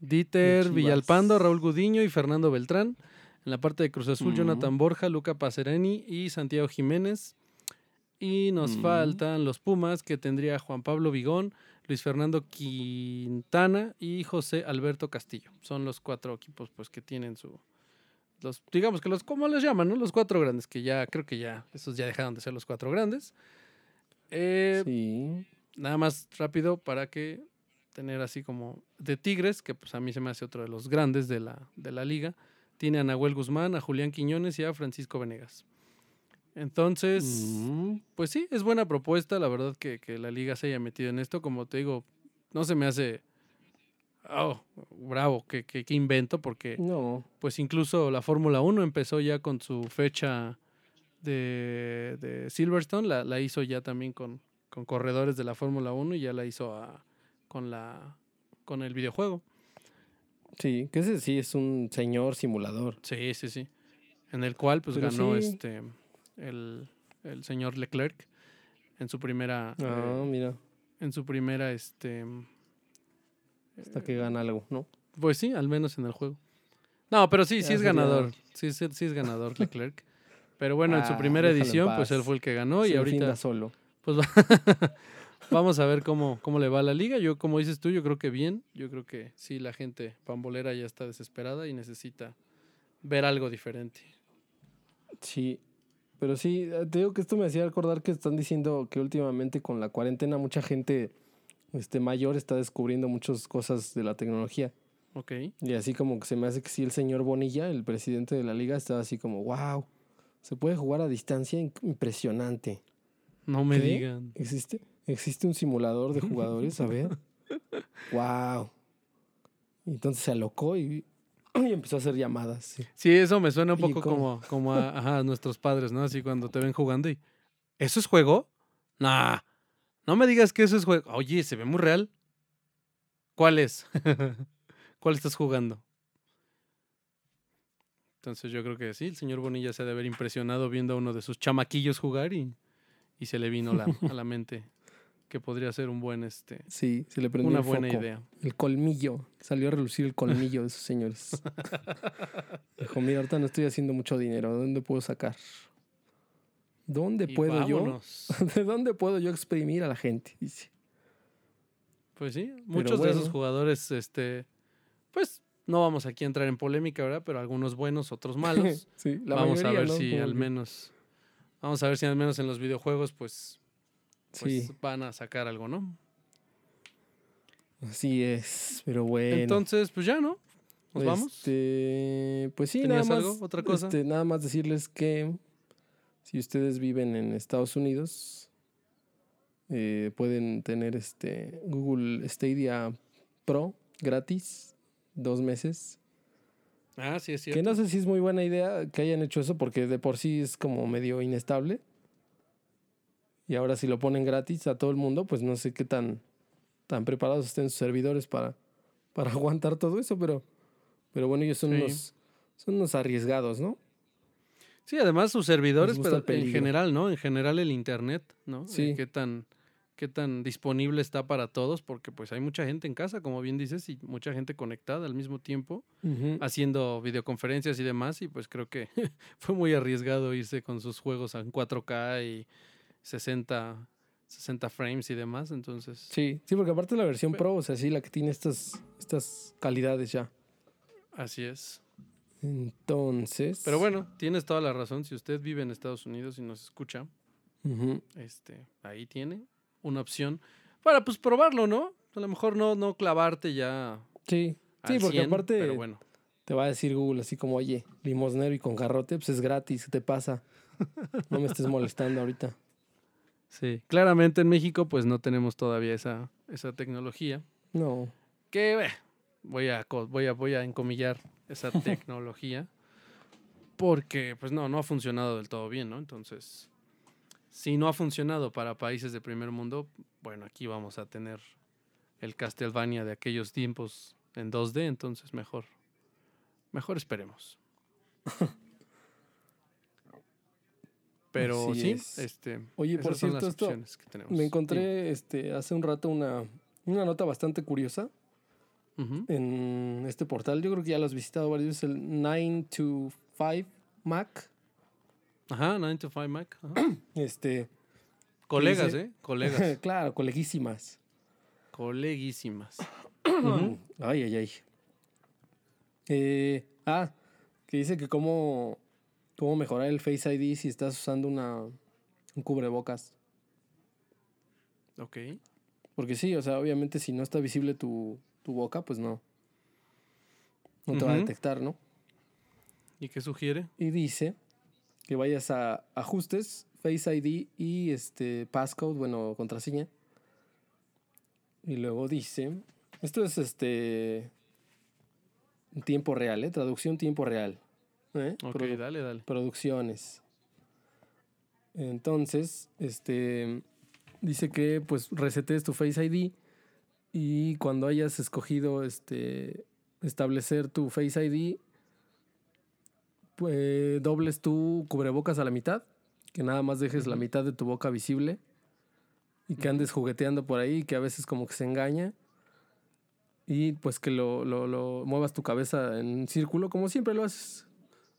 Dieter. Villalpando, Raúl Gudiño y Fernando Beltrán. En la parte de Cruz Azul. Jonathan Borja, Luca Pacereni y Santiago Jiménez. Y nos faltan los Pumas, que tendría Juan Pablo Vigón, Luis Fernando Quintana y José Alberto Castillo. Son los cuatro equipos pues, que tienen su... Los, digamos que los, ¿cómo les llaman? no? Los cuatro grandes, que ya creo que ya, esos ya dejaron de ser los cuatro grandes. Eh, Sí. nada más rápido para que tener así como de Tigres, que pues a mí se me hace otro de los grandes de la, de la liga. Tiene a Nahuel Guzmán, a Julián Quiñones y a Francisco Venegas. Entonces, Mm, pues sí, es buena propuesta, la verdad que, que la liga se haya metido en esto. Como te digo, no se me hace, oh, bravo, que, que, que invento, porque No. pues incluso la Fórmula 1 empezó ya con su fecha de, de Silverstone, la, la hizo ya también con, con corredores de la Fórmula 1 y ya la hizo a- con, la, con el videojuego. Sí, que ese sí es un señor simulador. Sí, sí, sí. En el cual pues Pero ganó sí. este el, el señor Leclerc en su primera Ah, eh, mira. en su primera este Hasta que gana algo, ¿no? pues sí, al menos en el juego. No, pero sí, sí es ganador. Sí, sí, sí es ganador Leclerc. Pero bueno, en su Ah, primera edición, pues él fue el que ganó y Se ahorita solo. pues va- [laughs] vamos a ver cómo, cómo le va a la liga. Yo, como dices tú, yo creo que bien. Yo creo que sí, la gente pambolera ya está desesperada y necesita ver algo diferente. Sí. Pero sí, eh, te digo que esto me hacía recordar que están diciendo que últimamente con la cuarentena mucha gente este, mayor está descubriendo muchas cosas de la tecnología. Ok. Y así como que se me hace que sí el señor Bonilla, el presidente de la liga, estaba así como, wow, se puede jugar a distancia impresionante. No me ¿Qué? digan. ¿Existe? ¿Existe un simulador de jugadores? A ver. [laughs] wow. Y entonces se alocó y, y empezó a hacer llamadas. sí. Sí, eso me suena un poco como, como a, ajá, a nuestros padres, ¿no? Así cuando te ven jugando y. ¿Eso es juego? Nah. No me digas que eso es juego. Oye, se ve muy real. ¿Cuál es? [laughs] ¿Cuál estás jugando? Entonces yo creo que sí, el señor Bonilla se ha de haber impresionado viendo a uno de sus chamaquillos jugar y, y se le vino la- a la mente que podría ser un buen, este, Sí, se le prendió una el buena foco. idea. El colmillo. Salió a relucir el colmillo de esos señores. [laughs] Dijo, mira, ahorita no estoy haciendo mucho dinero. ¿De dónde puedo sacar? ¿Dónde Y puedo yo? [laughs] ¿De dónde puedo yo exprimir a la gente? Dice. Pues sí, muchos de esos jugadores, este, pues no vamos aquí a entrar en polémica, ¿verdad? Pero algunos buenos, otros malos. [laughs] sí, la vamos a ver ¿no? si al menos, vamos a ver si al menos en los videojuegos, pues, pues Sí, van a sacar algo, ¿no? así es. Pero bueno. Entonces, pues ya, ¿no? Nos vamos. Este, pues sí, nada ¿Tenías más. algo? ¿Otra cosa? este, nada más decirles que si ustedes viven en Estados Unidos, eh, pueden tener este Google Stadia Pro gratis, dos meses. Ah, sí, es Que cierto. no sé si es muy buena idea que hayan hecho eso, porque de por sí es como medio inestable. Y ahora si lo ponen gratis a todo el mundo, pues no sé qué tan, tan preparados estén sus servidores para, para [laughs] aguantar todo eso, pero, pero bueno, ellos son, Sí. unos, son unos arriesgados, ¿no? Sí, además sus servidores, pero en general, ¿no? En general el internet, ¿no? Sí. qué tan qué tan disponible está para todos, porque pues hay mucha gente en casa, como bien dices, y mucha gente conectada al mismo tiempo. haciendo videoconferencias y demás, y pues creo que [laughs] fue muy arriesgado irse con sus juegos en 4K y 60, 60 frames y demás, entonces... Sí, sí, porque aparte la versión Pro, o sea, sí, la que tiene estas, estas calidades ya. Así es. Entonces. Pero bueno, tienes toda la razón, si usted vive en Estados Unidos y nos escucha, este, ahí tiene una opción para pues probarlo, ¿no? A lo mejor no, no clavarte ya Sí, sí, porque 100, aparte Pero bueno, te va a decir Google así como, oye, limosnero y con garrote, pues es gratis, ¿qué te pasa? No me estés molestando ahorita. sí. Claramente en México pues no tenemos todavía esa, esa tecnología. No. que eh, voy a voy a voy a encomillar esa [laughs] tecnología Porque, pues no, no ha funcionado del todo bien, ¿no? Entonces, si no ha funcionado para países de primer mundo, bueno, aquí vamos a tener el Castlevania de aquellos tiempos en 2D, entonces mejor, mejor esperemos. [laughs] Pero Así sí, es. este, Oye, por son las cierto, esto opciones que tenemos. Me encontré este, hace un rato una, una nota bastante curiosa En este portal. Yo creo que ya lo has visitado varias veces, el 9 to 5 Mac. Ajá, 9 to 5 Mac. ajá. [clears throat] Este, Colegas, dice- ¿eh? Colegas. [laughs] claro, coleguísimas. Coleguísimas. Ay, ay, ay. Eh, ah, que dice que cómo, cómo mejorar el Face ID si estás usando una, un cubrebocas. Ok. Porque sí, o sea, obviamente si no está visible tu, tu boca, pues no. No te va a detectar, ¿no? ¿Y qué sugiere? Y dice que vayas a ajustes, Face ID y este passcode, bueno, contraseña. Y luego dice, esto es este tiempo real, ¿eh? Traducción tiempo real. ¿eh? Ok, dale, dale. producciones. Entonces, este dice que pues resetes tu Face ID y cuando hayas escogido este establecer tu Face ID pues dobles tu cubrebocas a la mitad, que nada más dejes la mitad de tu boca visible y que andes jugueteando por ahí, que a veces como que se engaña. Y pues que lo, lo, lo muevas tu cabeza en un círculo, como siempre lo haces.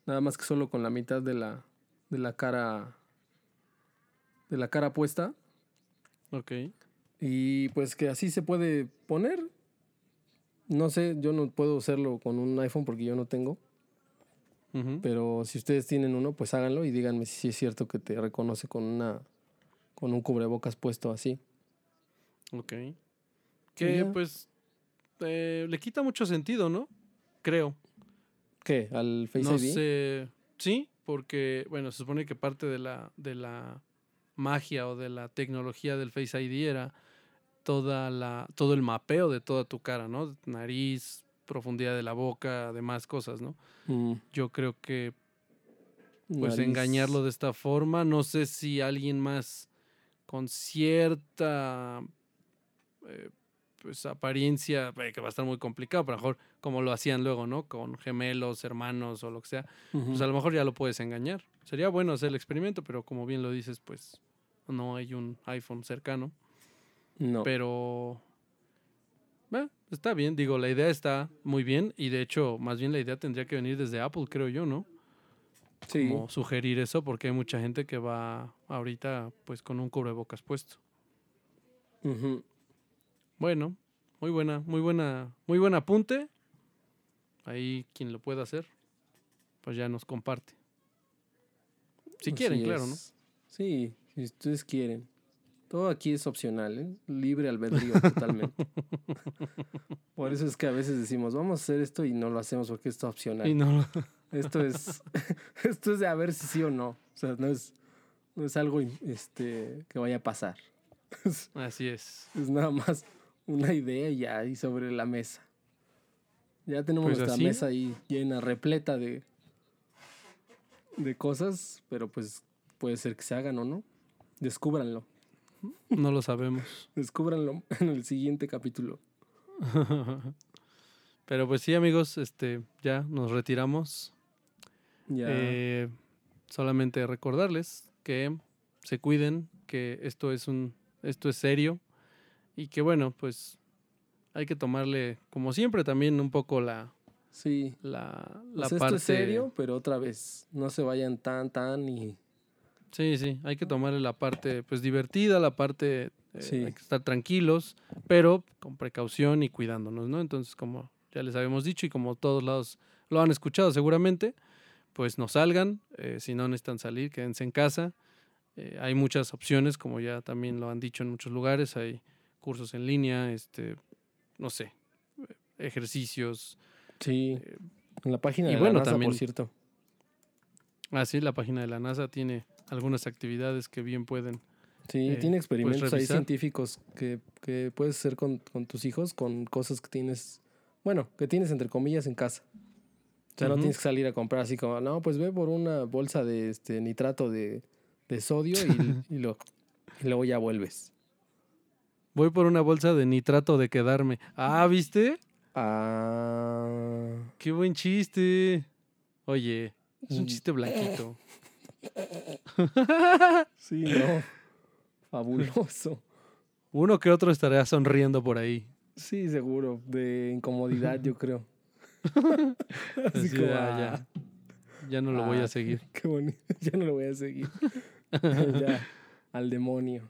Nada más que solo con la mitad de la, de la cara. De la cara puesta. Ok. Y pues que así se puede poner. No sé, yo no puedo hacerlo con un iPhone porque yo no tengo. Pero si ustedes tienen uno, pues háganlo y díganme si es cierto que te reconoce con una con un cubrebocas puesto así. Ok. Que pues eh, le quita mucho sentido, ¿no? Creo. ¿Qué? ¿Al Face no ID? sé. Sí, porque, bueno, se supone que parte de la, de la magia o de la tecnología del Face ID era toda la, todo el mapeo de toda tu cara, ¿no? Nariz, profundidad de la boca, demás cosas, ¿no? Mm, Yo creo que pues nariz. engañarlo de esta forma. No sé si alguien más con cierta eh, pues apariencia, eh, que va a estar muy complicado, pero a lo mejor como lo hacían luego, ¿no? Con gemelos, hermanos o lo que sea, pues a lo mejor ya lo puedes engañar. Sería bueno hacer el experimento, pero como bien lo dices, pues no hay un iPhone cercano. No. Pero eh, está bien, digo, la idea está muy bien y de hecho, más bien la idea tendría que venir desde Apple, creo yo, ¿no? sí. como sugerir eso porque hay mucha gente que va ahorita pues con un cubrebocas puesto. Ujú. Bueno, muy buena, muy buena, muy buen apunte. Ahí quien lo pueda hacer, pues ya nos comparte. Si quieren, claro, ¿no? Sí, si ustedes quieren. Todo aquí es opcional, ¿eh? Libre albedrío totalmente. [laughs] Por eso es que a veces decimos, vamos a hacer esto y no lo hacemos porque esto es opcional. Y no, [laughs] Esto es [laughs] esto es de a ver si sí o no. O sea, no es, no es algo este, que vaya a pasar. Así es. es nada más una idea y ya ahí sobre la mesa. Ya tenemos Pues nuestra así. mesa ahí llena, repleta de, de cosas, pero pues puede ser que se hagan o no. Descúbranlo. [laughs] No lo sabemos. Descúbranlo en el siguiente capítulo. [laughs] Pero pues sí, amigos, este, ya nos retiramos. Ya. Eh, solamente recordarles que se cuiden, que esto es un, esto es serio y que bueno, pues hay que tomarle, como siempre, también un poco la, sí. la, la Pues esto parte. es serio, pero otra vez, no se vayan tan, tan y... Sí, sí, hay que tomarle la parte, pues divertida, la parte, eh, Sí. hay que estar tranquilos, pero con precaución y cuidándonos, ¿no? Entonces, como ya les habíamos dicho y como todos lados lo han escuchado seguramente, pues no salgan, eh, si no necesitan salir, quédense en casa. Eh, hay muchas opciones, como ya también lo han dicho en muchos lugares, hay cursos en línea, este, no sé, ejercicios. Sí. En la página y de bueno, la NASA, también- por cierto. Así, la página de la NASA tiene algunas actividades que bien pueden. Sí, eh, tiene experimentos ahí científicos que, que puedes hacer con, con tus hijos, con cosas que tienes, bueno, que tienes entre comillas en casa. sea, no Ujú. tienes que salir a comprar así como, no, pues ve por una bolsa de este nitrato de, de sodio y, [laughs] y lo, y luego ya vuelves. Voy por una bolsa de nitrato de quedarme. Ah, ¿viste? Ah, Qué buen chiste. Oye, es un Mm. chiste blanquito. [laughs] [laughs] sí, no. Fabuloso. Uno que otro estará sonriendo por ahí. Sí, seguro. De incomodidad, yo creo. [laughs] Así como, ah, ah, ya. [laughs] Ya no lo voy a seguir. Qué bonito. Ya no lo voy a seguir. ya, al demonio.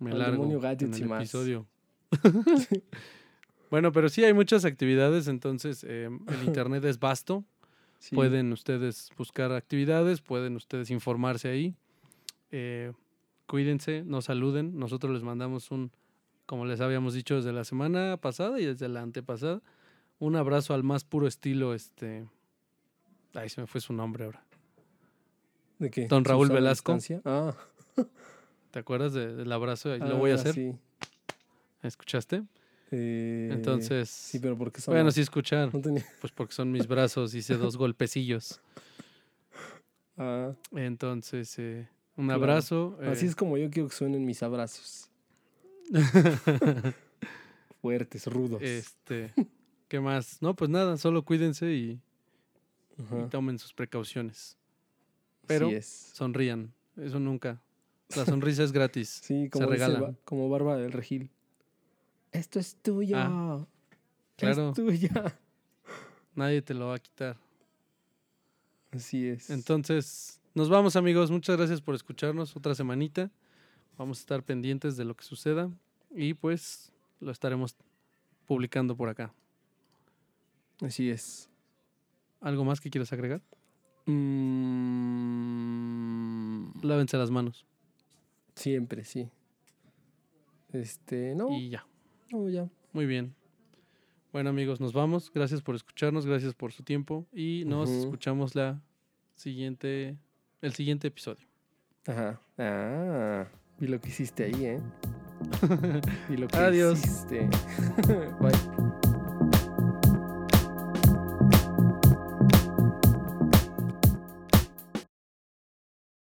Me Al largo demonio en gadgets el y más. episodio. bueno, pero sí hay muchas actividades, entonces eh, el internet es vasto. Sí. Pueden ustedes buscar actividades, pueden ustedes informarse ahí. Eh, cuídense, nos saluden. Nosotros les mandamos un, como les habíamos dicho desde la semana pasada y desde la antepasada, un abrazo al más puro estilo, este... Ay, se me fue su nombre ahora. ¿De qué? Don Raúl ¿Susana Velasco. Ah, ¿Te acuerdas de- del abrazo? Ahí lo voy a ah, hacer. Sí. ¿Escuchaste? Eh, Entonces... Sí, pero porque son. bueno, sí escuchar. No tenía. [laughs] Pues porque son mis brazos, hice dos golpecillos. [laughs] Ah, Entonces, eh, un Claro. abrazo. Así eh, es como yo quiero que suenen mis abrazos. [laughs] Fuertes, rudos. Este, ¿qué más? No, pues nada, solo cuídense y, tomen sus precauciones. Pero es. sonrían, eso nunca. La sonrisa es gratis. Sí, como, regalan. Ba- como Barba del Regil. Esto es tuyo. Ah, claro. Es tuya. Nadie te lo va a quitar. Así es. Entonces, nos vamos amigos. Muchas gracias por escucharnos otra semanita. Vamos a estar pendientes de lo que suceda y pues lo estaremos publicando por acá. Así es. ¿Algo más que quieras agregar? Mm, Lávense las manos siempre, sí. Este, no, y ya. Ya. Muy bien. Bueno amigos, nos vamos. Gracias por escucharnos, gracias por su tiempo y nos escuchamos la siguiente, el siguiente episodio. Ajá. Ah, vi lo que hiciste ahí, ¿eh? [laughs] Vi lo que Adiós. hiciste. [laughs] Bye.